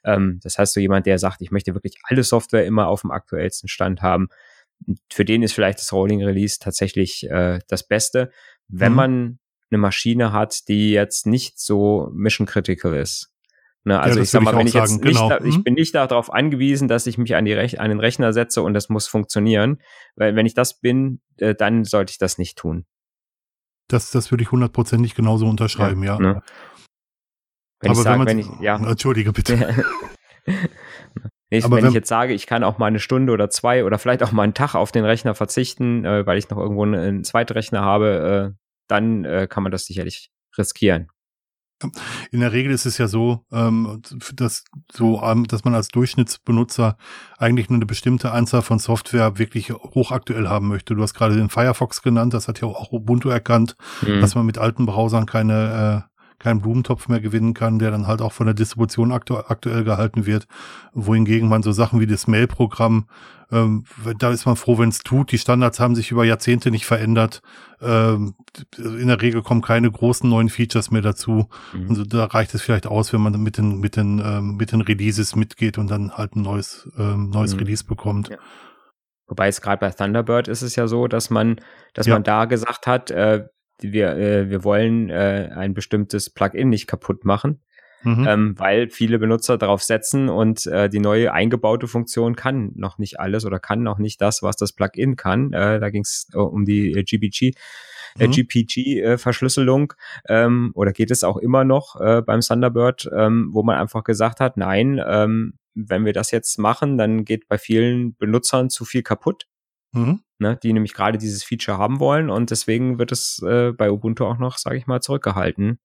Ähm, das heißt, so jemand, der sagt, ich möchte wirklich alle Software immer auf dem aktuellsten Stand haben, für den ist vielleicht das Rolling Release tatsächlich äh, das Beste. Wenn mhm. man eine Maschine hat, die jetzt nicht so mission critical ist. Ne, also ja, ich sag mal, wenn ich sagen. jetzt genau. nicht, ich mhm. bin nicht darauf angewiesen, dass ich mich an, die Rech an den Rechner setze und das muss funktionieren. Weil wenn ich das bin, äh, dann sollte ich das nicht tun. Das, das würde ich hundertprozentig genauso unterschreiben, ja. ja. Ne? Wenn Aber ich sage, wenn, ich, ja. Entschuldige bitte. ich, wenn, wenn, ich jetzt sage, ich kann auch mal eine Stunde oder zwei oder vielleicht auch mal einen Tag auf den Rechner verzichten, äh, weil ich noch irgendwo einen, einen Zweitrechner habe, äh, dann äh, kann man das sicherlich riskieren. In der Regel ist es ja so, ähm, dass so, ähm, dass man als Durchschnittsbenutzer eigentlich nur eine bestimmte Anzahl von Software wirklich hochaktuell haben möchte. Du hast gerade den Firefox genannt, das hat ja auch Ubuntu erkannt, mhm. dass man mit alten Browsern keine äh, keinen Blumentopf mehr gewinnen kann, der dann halt auch von der Distribution aktu aktuell gehalten wird. Wohingegen man so Sachen wie das Mail-Programm, ähm, da ist man froh, wenn es tut. Die Standards haben sich über Jahrzehnte nicht verändert. Ähm, in der Regel kommen keine großen neuen Features mehr dazu. Mhm. Und so, da reicht es vielleicht aus, wenn man mit den, mit den, ähm, mit den Releases mitgeht und dann halt ein neues, ähm, neues mhm. Release bekommt. Ja. Wobei es gerade bei Thunderbird ist es ja so, dass man, dass ja. man da gesagt hat, äh, wir, äh, wir wollen äh, ein bestimmtes Plugin nicht kaputt machen, mhm. ähm, weil viele Benutzer darauf setzen und äh, die neue eingebaute Funktion kann noch nicht alles oder kann noch nicht das, was das Plugin kann. Äh, da ging es äh, um die äh, GPG. Äh, mhm. GPG-Verschlüsselung ähm, oder geht es auch immer noch äh, beim Thunderbird, ähm, wo man einfach gesagt hat, nein, ähm, wenn wir das jetzt machen, dann geht bei vielen Benutzern zu viel kaputt. Mhm ne, die nämlich gerade dieses Feature haben wollen und deswegen wird es äh, bei Ubuntu auch noch, sage ich mal, zurückgehalten.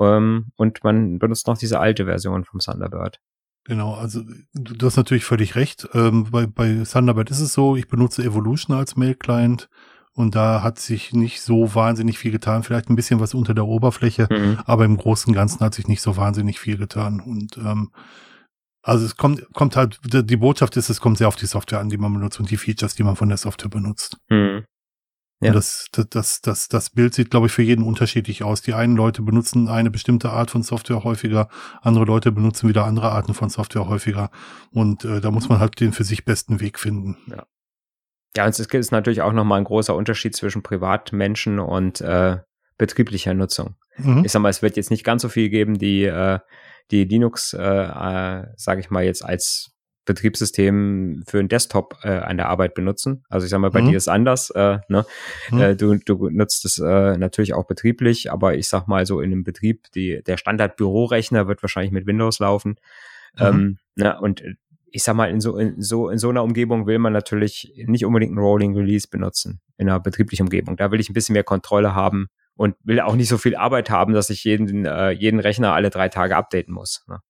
Ähm, und man benutzt noch diese alte Version vom Thunderbird. Genau, also du hast natürlich völlig recht. Ähm, bei, bei Thunderbird ist es so, ich benutze Evolution als Mail-Client und da hat sich nicht so wahnsinnig viel getan. Vielleicht ein bisschen was unter der Oberfläche, mhm. aber im Großen und Ganzen hat sich nicht so wahnsinnig viel getan. Und ähm, also es kommt, kommt halt, die Botschaft ist, es kommt sehr auf die Software an, die man benutzt und die Features, die man von der Software benutzt. Mhm. Ja. Das, das, das, das Bild sieht, glaube ich, für jeden unterschiedlich aus. Die einen Leute benutzen eine bestimmte Art von Software häufiger, andere Leute benutzen wieder andere Arten von Software häufiger. Und äh, da muss man halt den für sich besten Weg finden. Ja. Ja, und es ist natürlich auch nochmal ein großer Unterschied zwischen Privatmenschen und äh, betrieblicher Nutzung. Mhm. Ich sag mal, es wird jetzt nicht ganz so viel geben, die äh, die Linux, äh, äh, sage ich mal jetzt als Betriebssystem für einen Desktop äh, an der Arbeit benutzen. Also ich sag mal, bei mhm. dir ist anders. Äh, ne? Mhm. Äh, du, du nutzt es äh, natürlich auch betrieblich, aber ich sag mal so in einem Betrieb, die, der Standard-Bürorechner wird wahrscheinlich mit Windows laufen. Mhm. Ähm, ne? Und ich sag mal, in so, in so, in so einer Umgebung will man natürlich nicht unbedingt ein Rolling Release benutzen, in einer betrieblichen Umgebung. Da will ich ein bisschen mehr Kontrolle haben, und will auch nicht so viel Arbeit haben, dass ich jeden, äh, jeden Rechner alle drei Tage updaten muss. Ne?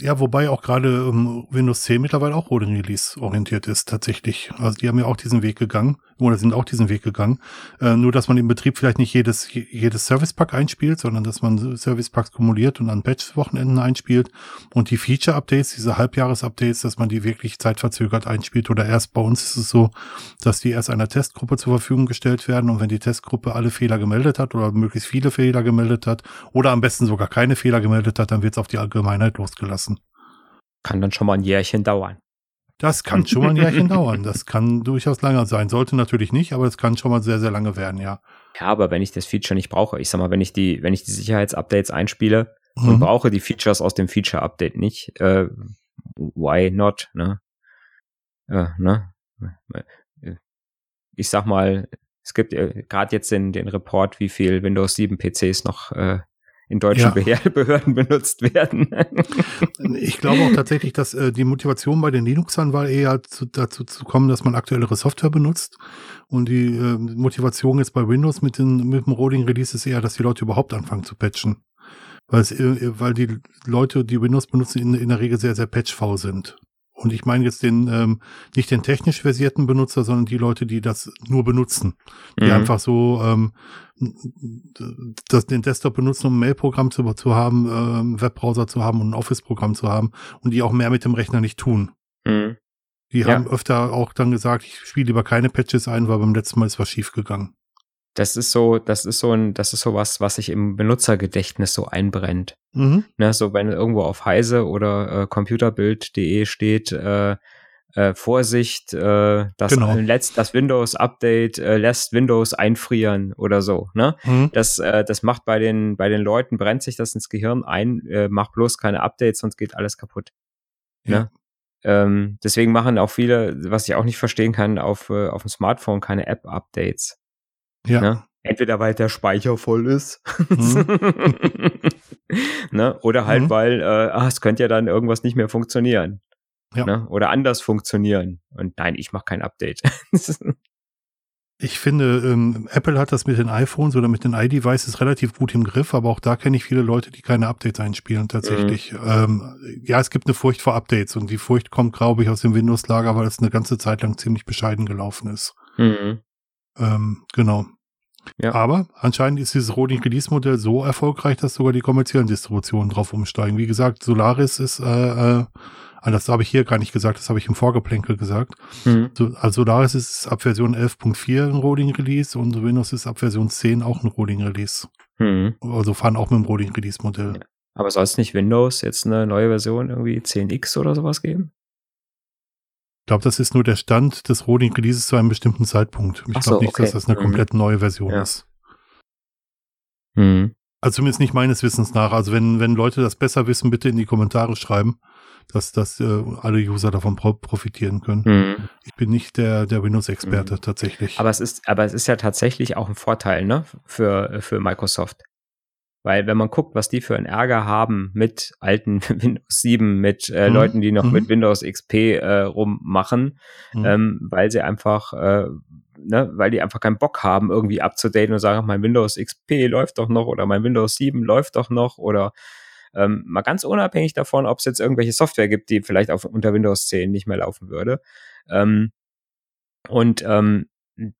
Ja, wobei auch gerade ähm, Windows 10 mittlerweile auch Rolling Release orientiert ist, tatsächlich. Also die haben ja auch diesen Weg gegangen oder sind auch diesen Weg gegangen. Äh, nur, dass man im Betrieb vielleicht nicht jedes, jedes Service-Pack einspielt, sondern dass man Service-Packs kumuliert und an Batch-Wochenenden einspielt und die Feature-Updates, diese Halbjahres-Updates, dass man die wirklich zeitverzögert einspielt oder erst bei uns ist es so, dass die erst einer Testgruppe zur Verfügung gestellt werden und wenn die Testgruppe alle Fehler gemeldet hat oder möglichst viele Fehler gemeldet hat oder am besten sogar keine Fehler gemeldet hat, dann wird es auf die Allgemeinheit losgelassen. Kann dann schon mal ein Jährchen dauern. Das kann schon mal ein Jahrchen dauern. Das kann durchaus länger sein. Sollte natürlich nicht, aber es kann schon mal sehr, sehr lange werden, ja. Ja, aber wenn ich das Feature nicht brauche, ich sag mal, wenn ich die, wenn ich die Sicherheitsupdates einspiele mhm. und brauche die Features aus dem Feature-Update nicht, äh, why not, ne? Äh, ne? Ich sag mal, es gibt äh, gerade jetzt den, den Report, wie viel Windows 7 PCs noch äh, in deutschen ja. Behörden benutzt werden. ich glaube auch tatsächlich, dass äh, die Motivation bei den Linuxern war eher zu, dazu zu kommen, dass man aktuellere Software benutzt. Und die äh, Motivation jetzt bei Windows mit, den, mit dem Rolling Release ist eher, dass die Leute überhaupt anfangen zu patchen. Weil, es, äh, weil die Leute, die Windows benutzen, in, in der Regel sehr, sehr patchfaul sind. Und ich meine jetzt den, ähm, nicht den technisch versierten Benutzer, sondern die Leute, die das nur benutzen. Die mhm. einfach so ähm, das, den Desktop benutzen, um ein Mailprogramm zu, zu haben, ähm, Webbrowser zu haben und ein Office-Programm zu haben und die auch mehr mit dem Rechner nicht tun. Mhm. Die ja. haben öfter auch dann gesagt, ich spiele lieber keine Patches ein, weil beim letzten Mal ist was schiefgegangen. Das ist so, das ist so ein, das ist so was, was sich im Benutzergedächtnis so einbrennt. Mhm. Ne, so wenn irgendwo auf Heise oder äh, computerbild.de steht, äh, äh, Vorsicht, äh, das, genau. letzt, das Windows-Update äh, lässt Windows einfrieren oder so. Ne? Mhm. Das, äh, das macht bei den, bei den Leuten, brennt sich das ins Gehirn ein, äh, macht bloß keine Updates, sonst geht alles kaputt. Ja. Ne? Ähm, deswegen machen auch viele, was ich auch nicht verstehen kann, auf, äh, auf dem Smartphone keine App-Updates. Ja. Ne? Entweder weil der Speicher voll ist. Mhm. ne? Oder halt, mhm. weil äh, ah, es könnte ja dann irgendwas nicht mehr funktionieren. Ja. Ne? Oder anders funktionieren. Und nein, ich mache kein Update. ich finde, ähm, Apple hat das mit den iPhones oder mit den iDevices relativ gut im Griff, aber auch da kenne ich viele Leute, die keine Updates einspielen tatsächlich. Mhm. Ähm, ja, es gibt eine Furcht vor Updates und die Furcht kommt, glaube ich, aus dem Windows-Lager, weil es eine ganze Zeit lang ziemlich bescheiden gelaufen ist. Mhm. Ähm, genau. Ja. Aber anscheinend ist dieses Rolling Release Modell so erfolgreich, dass sogar die kommerziellen Distributionen drauf umsteigen. Wie gesagt, Solaris ist äh, äh, das habe ich hier gar nicht gesagt, das habe ich im Vorgeplänkel gesagt. Mhm. So, also Solaris ist ab Version 11.4 ein Rolling Release und Windows ist ab Version 10 auch ein Rolling Release. Mhm. Also fahren auch mit dem Rolling Release Modell. Ja. Aber soll es nicht Windows jetzt eine neue Version irgendwie 10x oder sowas geben? Ich glaube, das ist nur der Stand des Rolling Releases zu einem bestimmten Zeitpunkt. Ich glaube so, nicht, okay. dass das eine mhm. komplett neue Version ja. ist. Mhm. Also zumindest nicht meines Wissens nach. Also wenn, wenn Leute das besser wissen, bitte in die Kommentare schreiben dass, dass äh, alle User davon pro profitieren können. Mhm. Ich bin nicht der, der Windows-Experte mhm. tatsächlich. Aber es ist, aber es ist ja tatsächlich auch ein Vorteil, ne, für, für Microsoft. Weil wenn man guckt, was die für einen Ärger haben mit alten Windows 7, mit äh, mhm. Leuten, die noch mhm. mit Windows XP äh, rummachen, mhm. ähm, weil sie einfach, äh, ne, weil die einfach keinen Bock haben, irgendwie abzudaten und sagen, mein Windows XP läuft doch noch oder mein Windows 7 läuft doch noch oder ähm, mal ganz unabhängig davon, ob es jetzt irgendwelche Software gibt, die vielleicht auf, unter Windows 10 nicht mehr laufen würde. Ähm, und ähm,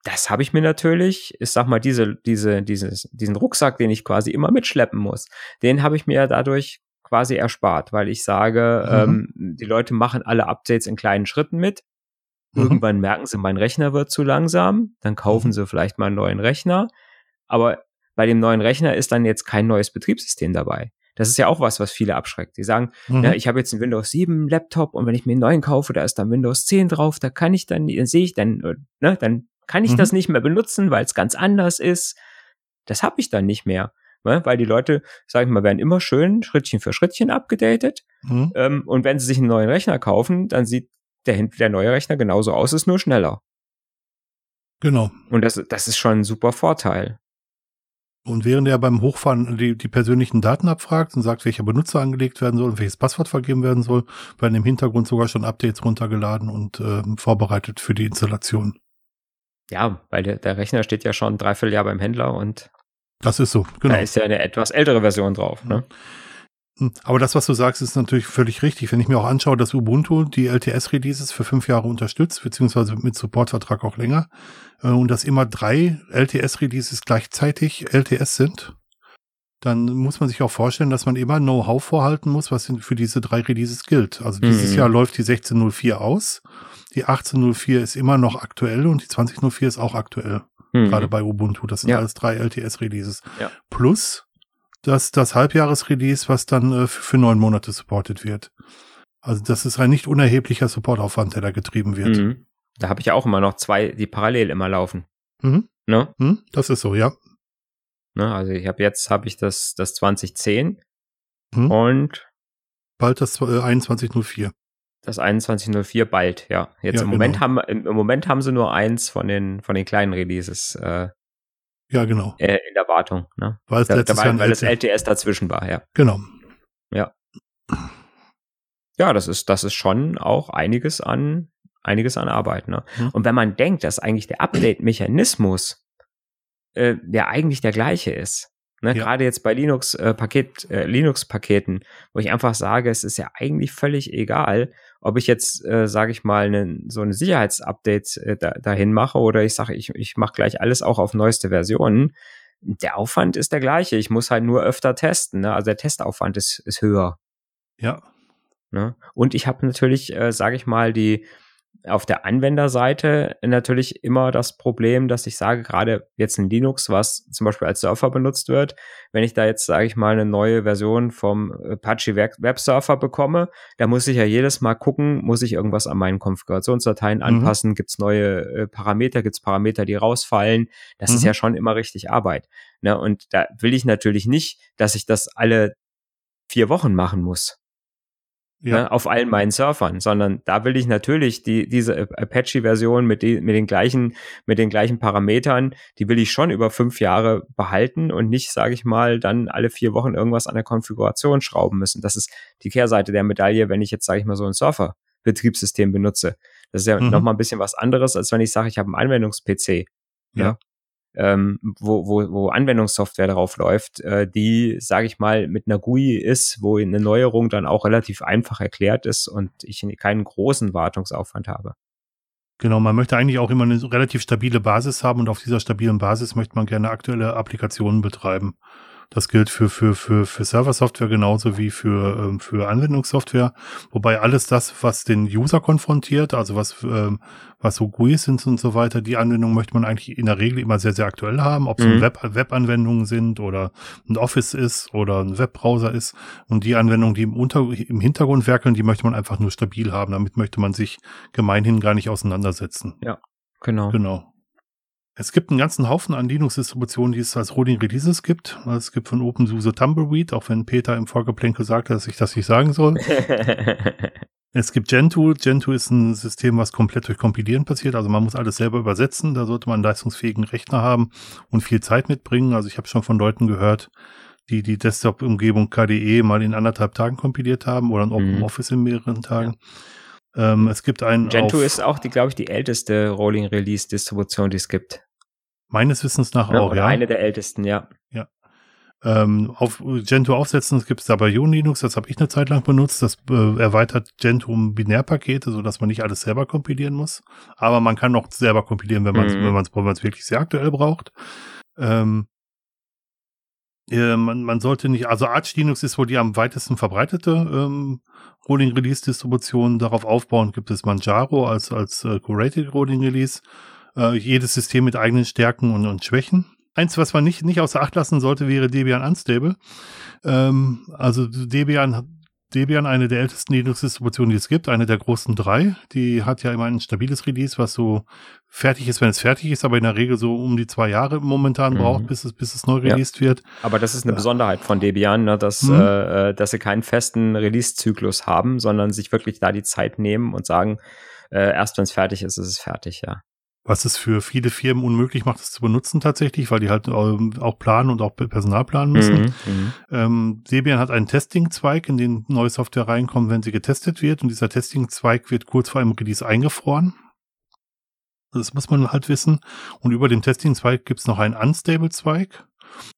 das habe ich mir natürlich, ich sag mal, diese, diese, dieses, diesen Rucksack, den ich quasi immer mitschleppen muss, den habe ich mir dadurch quasi erspart, weil ich sage, mhm. ähm, die Leute machen alle Updates in kleinen Schritten mit. Mhm. Irgendwann merken sie, mein Rechner wird zu langsam, dann kaufen mhm. sie vielleicht mal einen neuen Rechner. Aber bei dem neuen Rechner ist dann jetzt kein neues Betriebssystem dabei. Das ist ja auch was, was viele abschreckt. Die sagen, mhm. ja, ich habe jetzt einen Windows 7 Laptop und wenn ich mir einen neuen kaufe, da ist dann Windows 10 drauf, da kann ich dann, dann sehe ich dann, äh, ne, dann kann ich mhm. das nicht mehr benutzen, weil es ganz anders ist. Das habe ich dann nicht mehr. Ne? Weil die Leute, sag ich mal, werden immer schön Schrittchen für Schrittchen abgedatet. Mhm. Ähm, und wenn sie sich einen neuen Rechner kaufen, dann sieht der, der neue Rechner genauso aus, ist nur schneller. Genau. Und das, das ist schon ein super Vorteil. Und während er beim Hochfahren die, die persönlichen Daten abfragt und sagt, welcher Benutzer angelegt werden soll und welches Passwort vergeben werden soll, werden im Hintergrund sogar schon Updates runtergeladen und äh, vorbereitet für die Installation. Ja, weil der, der Rechner steht ja schon dreiviertel Jahr beim Händler und das ist so, genau. Da ist ja eine etwas ältere Version drauf. Ne? Hm, aber das, was du sagst, ist natürlich völlig richtig. Wenn ich mir auch anschaue, dass Ubuntu die LTS-Releases für fünf Jahre unterstützt, beziehungsweise mit Supportvertrag auch länger, äh, und dass immer drei LTS-Releases gleichzeitig LTS sind, dann muss man sich auch vorstellen, dass man immer Know-how vorhalten muss, was für diese drei Releases gilt. Also dieses mhm. Jahr läuft die 1604 aus, die 1804 ist immer noch aktuell und die 2004 ist auch aktuell. Mhm. Gerade bei Ubuntu. Das sind ja. alles drei LTS-Releases. Ja. Plus das, das Halbjahresrelease, was dann äh, für neun Monate supported wird. Also das ist ein nicht unerheblicher Supportaufwand, der da getrieben wird. Mhm. Da habe ich auch immer noch zwei, die parallel immer laufen. Mhm. Ne? Hm, das ist so, ja. Ne? Also ich habe jetzt habe ich das das 2010 Mhm. und Bald das äh, 2104. das 2104 bald, ja. Jetzt Ja, im Moment genau. haben im, Moment haben sie nur eins von den von den kleinen Releases äh, Ja, genau. äh, in der Wartung, ne? Weil es Da, letztes da, Jahr weil, das LT LTS dazwischen war, ja. Genau. Ja, das ist das ist schon auch einiges an einiges an Arbeit, ne? Mhm. Und wenn man denkt, dass eigentlich der Update-Mechanismus äh, der eigentlich der gleiche ist, ne? Ja. Gerade jetzt bei Linux äh, Paket äh, Linux Paketen, wo ich einfach sage, es ist ja eigentlich völlig egal, ob ich jetzt äh, sage ich mal ne, so eine Sicherheitsupdate äh, da, dahin mache oder ich sage, ich ich mache gleich alles auch auf neueste Versionen. Der Aufwand ist der gleiche. Ich muss halt nur öfter testen. Ne? Also der Testaufwand ist, ist höher. Ja. Ne? Und ich habe natürlich, äh, sage ich mal, die auf der Anwenderseite natürlich immer das Problem, dass ich sage, gerade jetzt in Linux, was zum Beispiel als Surfer benutzt wird, wenn ich da jetzt, sage ich mal, eine neue Version vom Apache Web Surfer bekomme, da muss ich ja jedes Mal gucken, muss ich irgendwas an meinen Konfigurationsdateien Mhm. anpassen, gibt's neue äh, Parameter, gibt's Parameter, die rausfallen. Das ist Mhm. ja schon immer richtig Arbeit. Ne? Und da will ich natürlich nicht, dass ich das alle vier Wochen machen muss Ja. ne, auf allen meinen Surfern, sondern da will ich natürlich die, diese Apache-Version mit, die, mit den gleichen, mit den gleichen Parametern, die will ich schon über fünf Jahre behalten und nicht, sage ich mal, dann alle vier Wochen irgendwas an der Konfiguration schrauben müssen. Das ist die Kehrseite der Medaille, wenn ich jetzt, sage ich mal, so ein Surfer-Betriebssystem benutze. Das ist ja Mhm. noch mal ein bisschen was anderes, als wenn ich sage, ich habe einen Anwendungs-PC. Ja. Ähm, wo, wo, wo Anwendungssoftware drauf läuft, äh, die, sage ich mal, mit einer GUI ist, wo eine Neuerung dann auch relativ einfach erklärt ist und ich keinen großen Wartungsaufwand habe. Genau, man möchte eigentlich auch immer eine relativ stabile Basis haben und auf dieser stabilen Basis möchte man gerne aktuelle Applikationen betreiben. Das gilt für, für, für, für Serversoftware genauso wie für, ähm, für Anwendungssoftware. Wobei alles das, was den User konfrontiert, also was, ähm, was so GUIs sind und so weiter, die Anwendung möchte man eigentlich in der Regel immer sehr, sehr aktuell haben. Ob es Mhm. Web, Web-Anwendungen sind oder ein Office ist oder ein Webbrowser ist. Und die Anwendungen, die im, Unter im Hintergrund werkeln, die möchte man einfach nur stabil haben. Damit möchte man sich gemeinhin gar nicht auseinandersetzen. Genau. Genau. Es gibt einen ganzen Haufen an Linux-Distributionen, die es als Rolling Releases gibt. Es gibt von OpenSUSE Tumbleweed, auch wenn Peter im Vorgeplänkel sagte, dass ich das nicht sagen soll. Es gibt Gentoo. Gentoo ist ein System, was komplett durch Kompilieren passiert. Also man muss alles selber übersetzen. Da sollte man einen leistungsfähigen Rechner haben und viel Zeit mitbringen. Also ich habe schon von Leuten gehört, die die Desktop-Umgebung KDE mal in anderthalb Tagen kompiliert haben oder ein Open Mhm. In mehreren Tagen. Ähm, es gibt einen Gentoo ist auch die, glaube ich, die älteste Rolling Release Distribution, die es gibt. Meines Wissens nach Ne? auch, ja. eine der ältesten, ja. ähm, auf Gentoo aufsetzen. Es gibt es aber Linux, das habe ich eine Zeit lang benutzt. Das äh, erweitert Gentoo um Binärpakete, sodass man nicht alles selber kompilieren muss. Aber man kann auch selber kompilieren, wenn man es Mhm. wenn man's, wenn man's wirklich sehr aktuell braucht. Ähm, äh, man, man sollte nicht, also Arch Linux ist wohl die am weitesten verbreitete ähm, Rolling Release Distribution. Darauf aufbauend gibt es Manjaro als, als äh, Curated Rolling Release. Äh, jedes System mit eigenen Stärken und, und Schwächen. Eins, was man nicht, nicht außer Acht lassen sollte, wäre Debian Unstable. Ähm, also Debian, Debian, eine der ältesten Linux-Distributionen, die es gibt, eine der großen drei. Die hat ja immer ein stabiles Release, was so fertig ist, wenn es fertig ist, aber in der Regel so um die zwei Jahre momentan Mhm. braucht, bis es, bis es neu Ja. released wird. Aber das ist eine Ja. Besonderheit von Debian, ne, dass, Mhm. äh, äh, dass sie keinen festen Release-Zyklus haben, sondern sich wirklich da die Zeit nehmen und sagen, äh, erst wenn es fertig ist, ist es fertig, ja. Was es für viele Firmen unmöglich macht, es zu benutzen tatsächlich, weil die halt ähm, auch planen und auch Personal planen müssen. Mhm, mhm. Ähm, Debian hat einen Testing-Zweig, in den neue Software reinkommt, wenn sie getestet wird. Und dieser Testing-Zweig wird kurz vor einem Release eingefroren. Das muss man halt wissen. Und über dem Testing-Zweig gibt es noch einen Unstable-Zweig.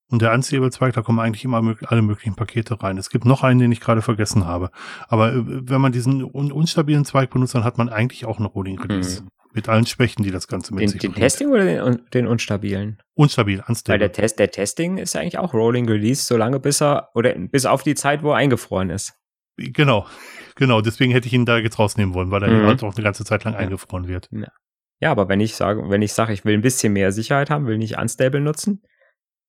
Und der Unstable-Zweig, da kommen eigentlich immer mög alle möglichen Pakete rein. Es gibt noch einen, den ich gerade vergessen habe. Aber äh, wenn man diesen un unstabilen Zweig benutzt, dann hat man eigentlich auch eine Rolling Release. Mhm. Mit allen Schwächen, die das Ganze mit Den, sich den bringt. Testing oder den, den unstabilen? Unstabil, Weil unstable. der Test, der Testing ist ja eigentlich auch Rolling Release, solange bis er, oder bis auf die Zeit, wo er eingefroren ist. Genau, genau. Deswegen hätte ich ihn da jetzt rausnehmen wollen, weil er Mhm. halt auch eine ganze Zeit lang Ja. eingefroren wird. Ja, aber wenn ich sage, wenn ich sage, ich will ein bisschen mehr Sicherheit haben, will nicht Unstable nutzen,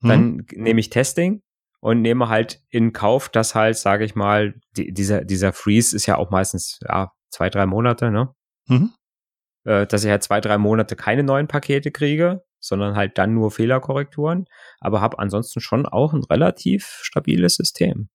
Mhm. dann nehme ich Testing und nehme halt in Kauf, dass halt, sage ich mal, die, dieser, dieser Freeze ist ja auch meistens ja, zwei, drei Monate, ne? Mhm. Äh, dass ich halt zwei, drei Monate keine neuen Pakete kriege, sondern halt dann nur Fehlerkorrekturen, aber habe ansonsten schon auch ein relativ stabiles System.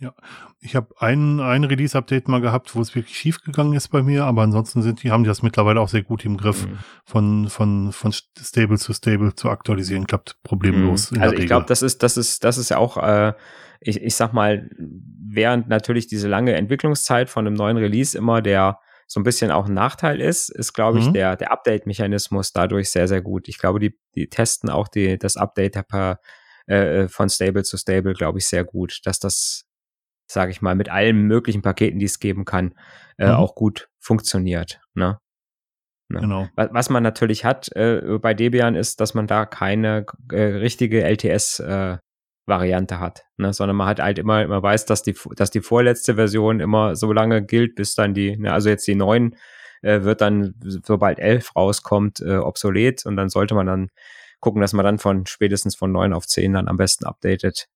Ja, ich habe ein, ein Release-Update mal gehabt, wo es wirklich schief gegangen ist bei mir, aber ansonsten sind die, haben die das mittlerweile auch sehr gut im Griff, mhm. von, von, von Stable zu Stable zu aktualisieren, klappt problemlos. Mhm. Also ich glaube, das ist, das ist, das ist ja auch, äh, ich, ich sag mal, während natürlich diese lange Entwicklungszeit von einem neuen Release immer der so ein bisschen auch ein Nachteil ist, ist, glaube ich, mhm. der, der Update-Mechanismus dadurch sehr, sehr gut. Ich glaube, die, die testen auch die, das Update per, äh, von Stable zu Stable, glaube ich, sehr gut, dass das sage ich mal, mit allen möglichen Paketen, die es geben kann, äh, mhm. auch gut funktioniert. Ne? Ne? Genau. Was man natürlich hat äh, bei Debian ist, dass man da keine äh, richtige LTS-Variante äh, hat, ne? sondern man hat halt immer, immer weiß, dass die, dass die vorletzte Version immer so lange gilt, bis dann die, ne, also jetzt die neuen äh, wird dann, sobald 11 rauskommt, äh, obsolet und dann sollte man dann gucken, dass man dann von spätestens von 9 auf 10 dann am besten updatet.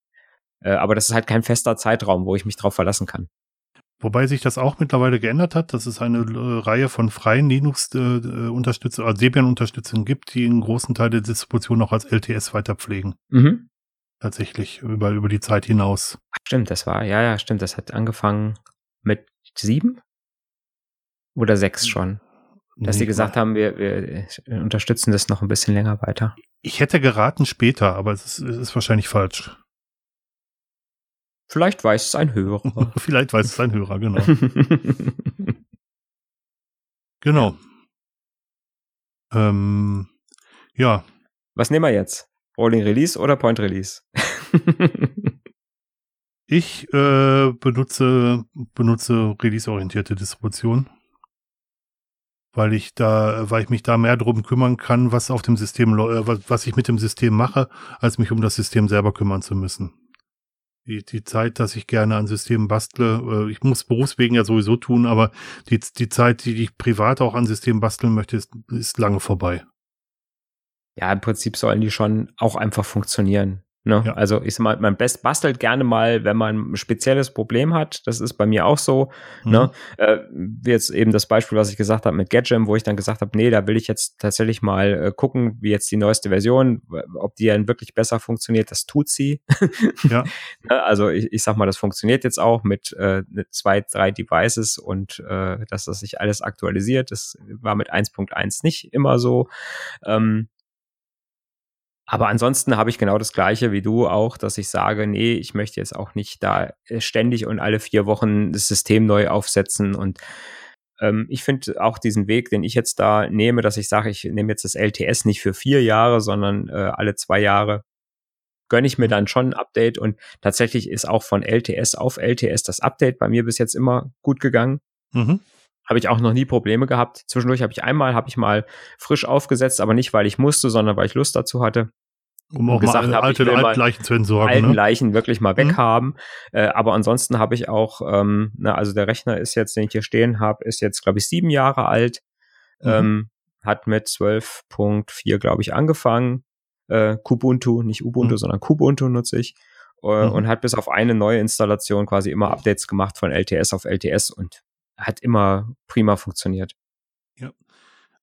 Äh, aber das ist halt kein fester Zeitraum, wo ich mich drauf verlassen kann. Wobei sich das auch mittlerweile geändert hat, dass es eine äh, Reihe von freien Linux-Unterstützern, äh, also Debian-Unterstützern gibt, die einen großen Teil der Distribution noch als LTS weiterpflegen. Mhm. Tatsächlich, über, über die Zeit hinaus. Stimmt, das war, ja, ja, stimmt, das hat angefangen mit sieben? Oder sechs schon? Dass nee, sie gesagt haben, wir, wir unterstützen das noch ein bisschen länger weiter. Ich hätte geraten später, aber es ist, es ist wahrscheinlich falsch. Vielleicht weiß es ein Hörer. Vielleicht weiß es ein Hörer, genau. genau. Ähm, ja. Was nehmen wir jetzt? Rolling Release oder Point Release? ich äh, benutze, benutze release-orientierte Distribution, weil ich da, weil ich mich da mehr darum kümmern kann, was auf dem System, äh, was, was ich mit dem System mache, als mich um das System selber kümmern zu müssen die, die Zeit, dass ich gerne an Systemen bastle, äh, ich muss berufswegen ja sowieso tun, aber die, die Zeit, die ich privat auch an Systemen basteln möchte, ist, ist lange vorbei. Ja, im Prinzip sollen die schon auch einfach funktionieren. Ne? Ja. Also ich sag mal, man best bastelt gerne mal, wenn man ein spezielles Problem hat. Das ist bei mir auch so. Mhm. Ne? Äh, wie jetzt eben das Beispiel, was ich gesagt habe mit Gadgem, wo ich dann gesagt habe, nee, da will ich jetzt tatsächlich mal äh, gucken, wie jetzt die neueste Version, ob die dann wirklich besser funktioniert. Das tut sie. Ja. Ne? also ich, ich sag mal, das funktioniert jetzt auch mit äh, zwei, drei Devices und äh, dass das sich alles aktualisiert. Das war mit 1.1 nicht immer so. Ähm, aber ansonsten habe ich genau das Gleiche wie du auch, dass ich sage, nee, ich möchte jetzt auch nicht da äh, ständig und alle vier Wochen das System neu aufsetzen. Und ähm, ich finde auch diesen Weg, den ich jetzt da nehme, dass ich sage, ich nehme jetzt das LTS nicht für vier Jahre, sondern äh, alle zwei Jahre, gönne ich mir dann schon ein Update. Und tatsächlich ist auch von LTS auf LTS das Update bei mir bis jetzt immer gut gegangen. Mhm habe ich auch noch nie Probleme gehabt. Zwischendurch habe ich einmal, habe ich mal frisch aufgesetzt, aber nicht, weil ich musste, sondern weil ich Lust dazu hatte. Um auch gesagt mal alte, alte Leichen zu entsorgen. Alten ne? Leichen wirklich mal mhm. weghaben. Mhm. Äh, aber ansonsten habe ich auch, ähm, na, also der Rechner ist jetzt, den ich hier stehen habe, ist jetzt, glaube ich, sieben Jahre alt. Mhm. Ähm, hat mit 12.4, glaube ich, angefangen. Äh, Kubuntu, nicht Ubuntu, mhm. sondern Kubuntu nutze ich. Äh, mhm. Und hat bis auf eine neue Installation quasi immer Updates gemacht von LTS auf LTS und hat immer prima funktioniert.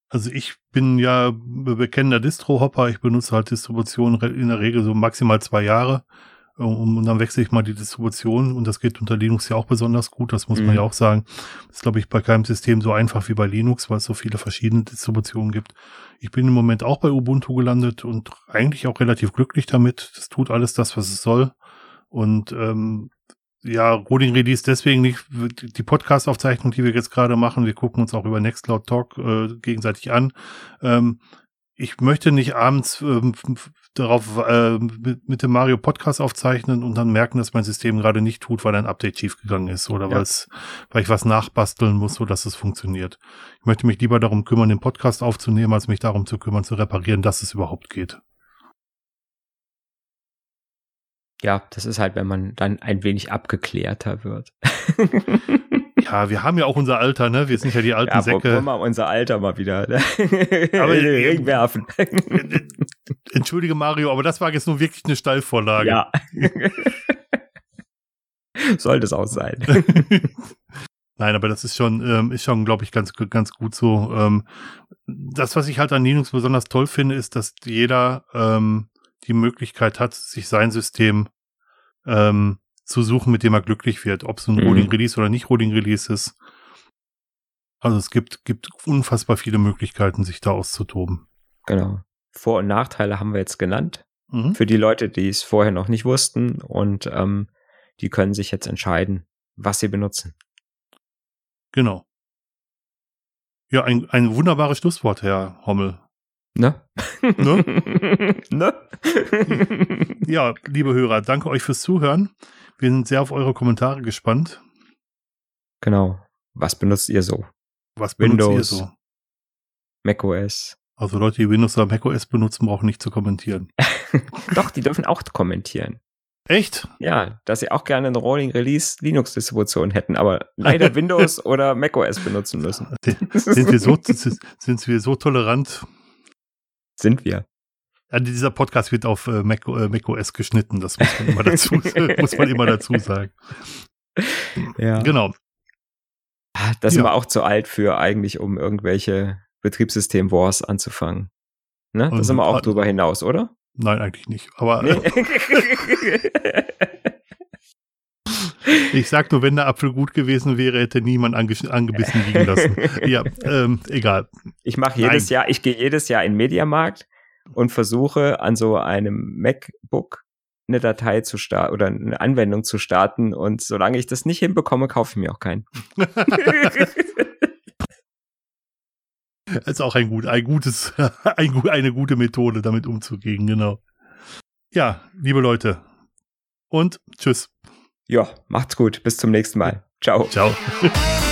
Also ich bin ja bekennender Distro-Hopper. Ich benutze halt Distribution in der Regel so maximal zwei Jahre. Und dann wechsle ich mal die Distribution und das geht unter Linux ja auch besonders gut, das muss mhm. man ja auch sagen. Das ist, glaube ich, bei keinem System so einfach wie bei Linux, weil es so viele verschiedene Distributionen gibt. Ich bin im Moment auch bei Ubuntu gelandet und eigentlich auch relativ glücklich damit. Das tut alles das, was es soll. Und ähm, ja, Rolling Release deswegen nicht die Podcast-Aufzeichnung, die wir jetzt gerade machen. Wir gucken uns auch über Nextcloud Talk äh, gegenseitig an. Ähm, ich möchte nicht abends ähm, darauf äh, mit, mit, dem Mario Podcast aufzeichnen und dann merken, dass mein System gerade nicht tut, weil ein Update schiefgegangen ist oder ja. weil ich was nachbasteln muss, so dass es funktioniert. Ich möchte mich lieber darum kümmern, den Podcast aufzunehmen, als mich darum zu kümmern, zu reparieren, dass es überhaupt geht. Ja, das ist halt, wenn man dann ein wenig abgeklärter wird. ja, wir haben ja auch unser Alter, ne? Wir sind ja die alten ja, Säcke. Wir unser Alter mal wieder ne? Aber, Ring werfen. Entschuldige Mario, aber das war jetzt nur wirklich eine Steilvorlage. Ja. Sollte es auch sein. Nein, aber das ist schon, ähm, ist schon, glaube ich, ganz, ganz gut so. Ähm, das, was ich halt an Linux besonders toll finde, ist, dass jeder ähm, die Möglichkeit hat, sich sein System ähm, zu suchen, mit dem er glücklich wird, ob es ein mhm. Rolling Release oder nicht Rolling Release ist. Also es gibt, gibt unfassbar viele Möglichkeiten, sich da auszutoben. Genau. Vor- und Nachteile haben wir jetzt genannt. Mhm. Für die Leute, die es vorher noch nicht wussten und ähm, die können sich jetzt entscheiden, was sie benutzen. Genau. Ja, ein, ein wunderbares Schlusswort, Herr Hommel. Ne? Ne? ne? ja, liebe Hörer, danke euch fürs Zuhören. Wir sind sehr auf eure Kommentare gespannt. Genau. Was benutzt ihr so? Was benutzt Windows, ihr so? macOS. Also Leute, die Windows oder macOS benutzen, brauchen nicht zu kommentieren. Doch, die dürfen auch kommentieren. Echt? Ja, dass sie auch gerne eine Rolling Release Linux Distribution hätten, aber leider Windows oder macOS benutzen müssen. Sind wir so, sind wir so tolerant? Sind wir. Ja, dieser Podcast wird auf äh, Mac, äh, macOS geschnitten, das muss man immer dazu, muss man immer dazu sagen. Ja. Genau. Ah, das ja. sind wir auch zu alt für eigentlich, um irgendwelche Betriebssystem-Wars anzufangen. Ne? Da sind wir auch drüber hinaus, oder? Nein, eigentlich nicht. Aber nee. ich sag nur, wenn der Apfel gut gewesen wäre, hätte niemand ange angebissen liegen lassen. ja, ähm, egal. Ich mache jedes Nein. Jahr, ich gehe jedes Jahr in den Mediamarkt und versuche an so einem MacBook eine Datei zu starten oder eine Anwendung zu starten und solange ich das nicht hinbekomme, kaufe ich mir auch keinen. Das ist auch ein, gut, ein gutes, ein, eine gute Methode, damit umzugehen, genau. Ja, liebe Leute. Und tschüss. Ja, macht's gut. Bis zum nächsten Mal. Ciao. Ciao.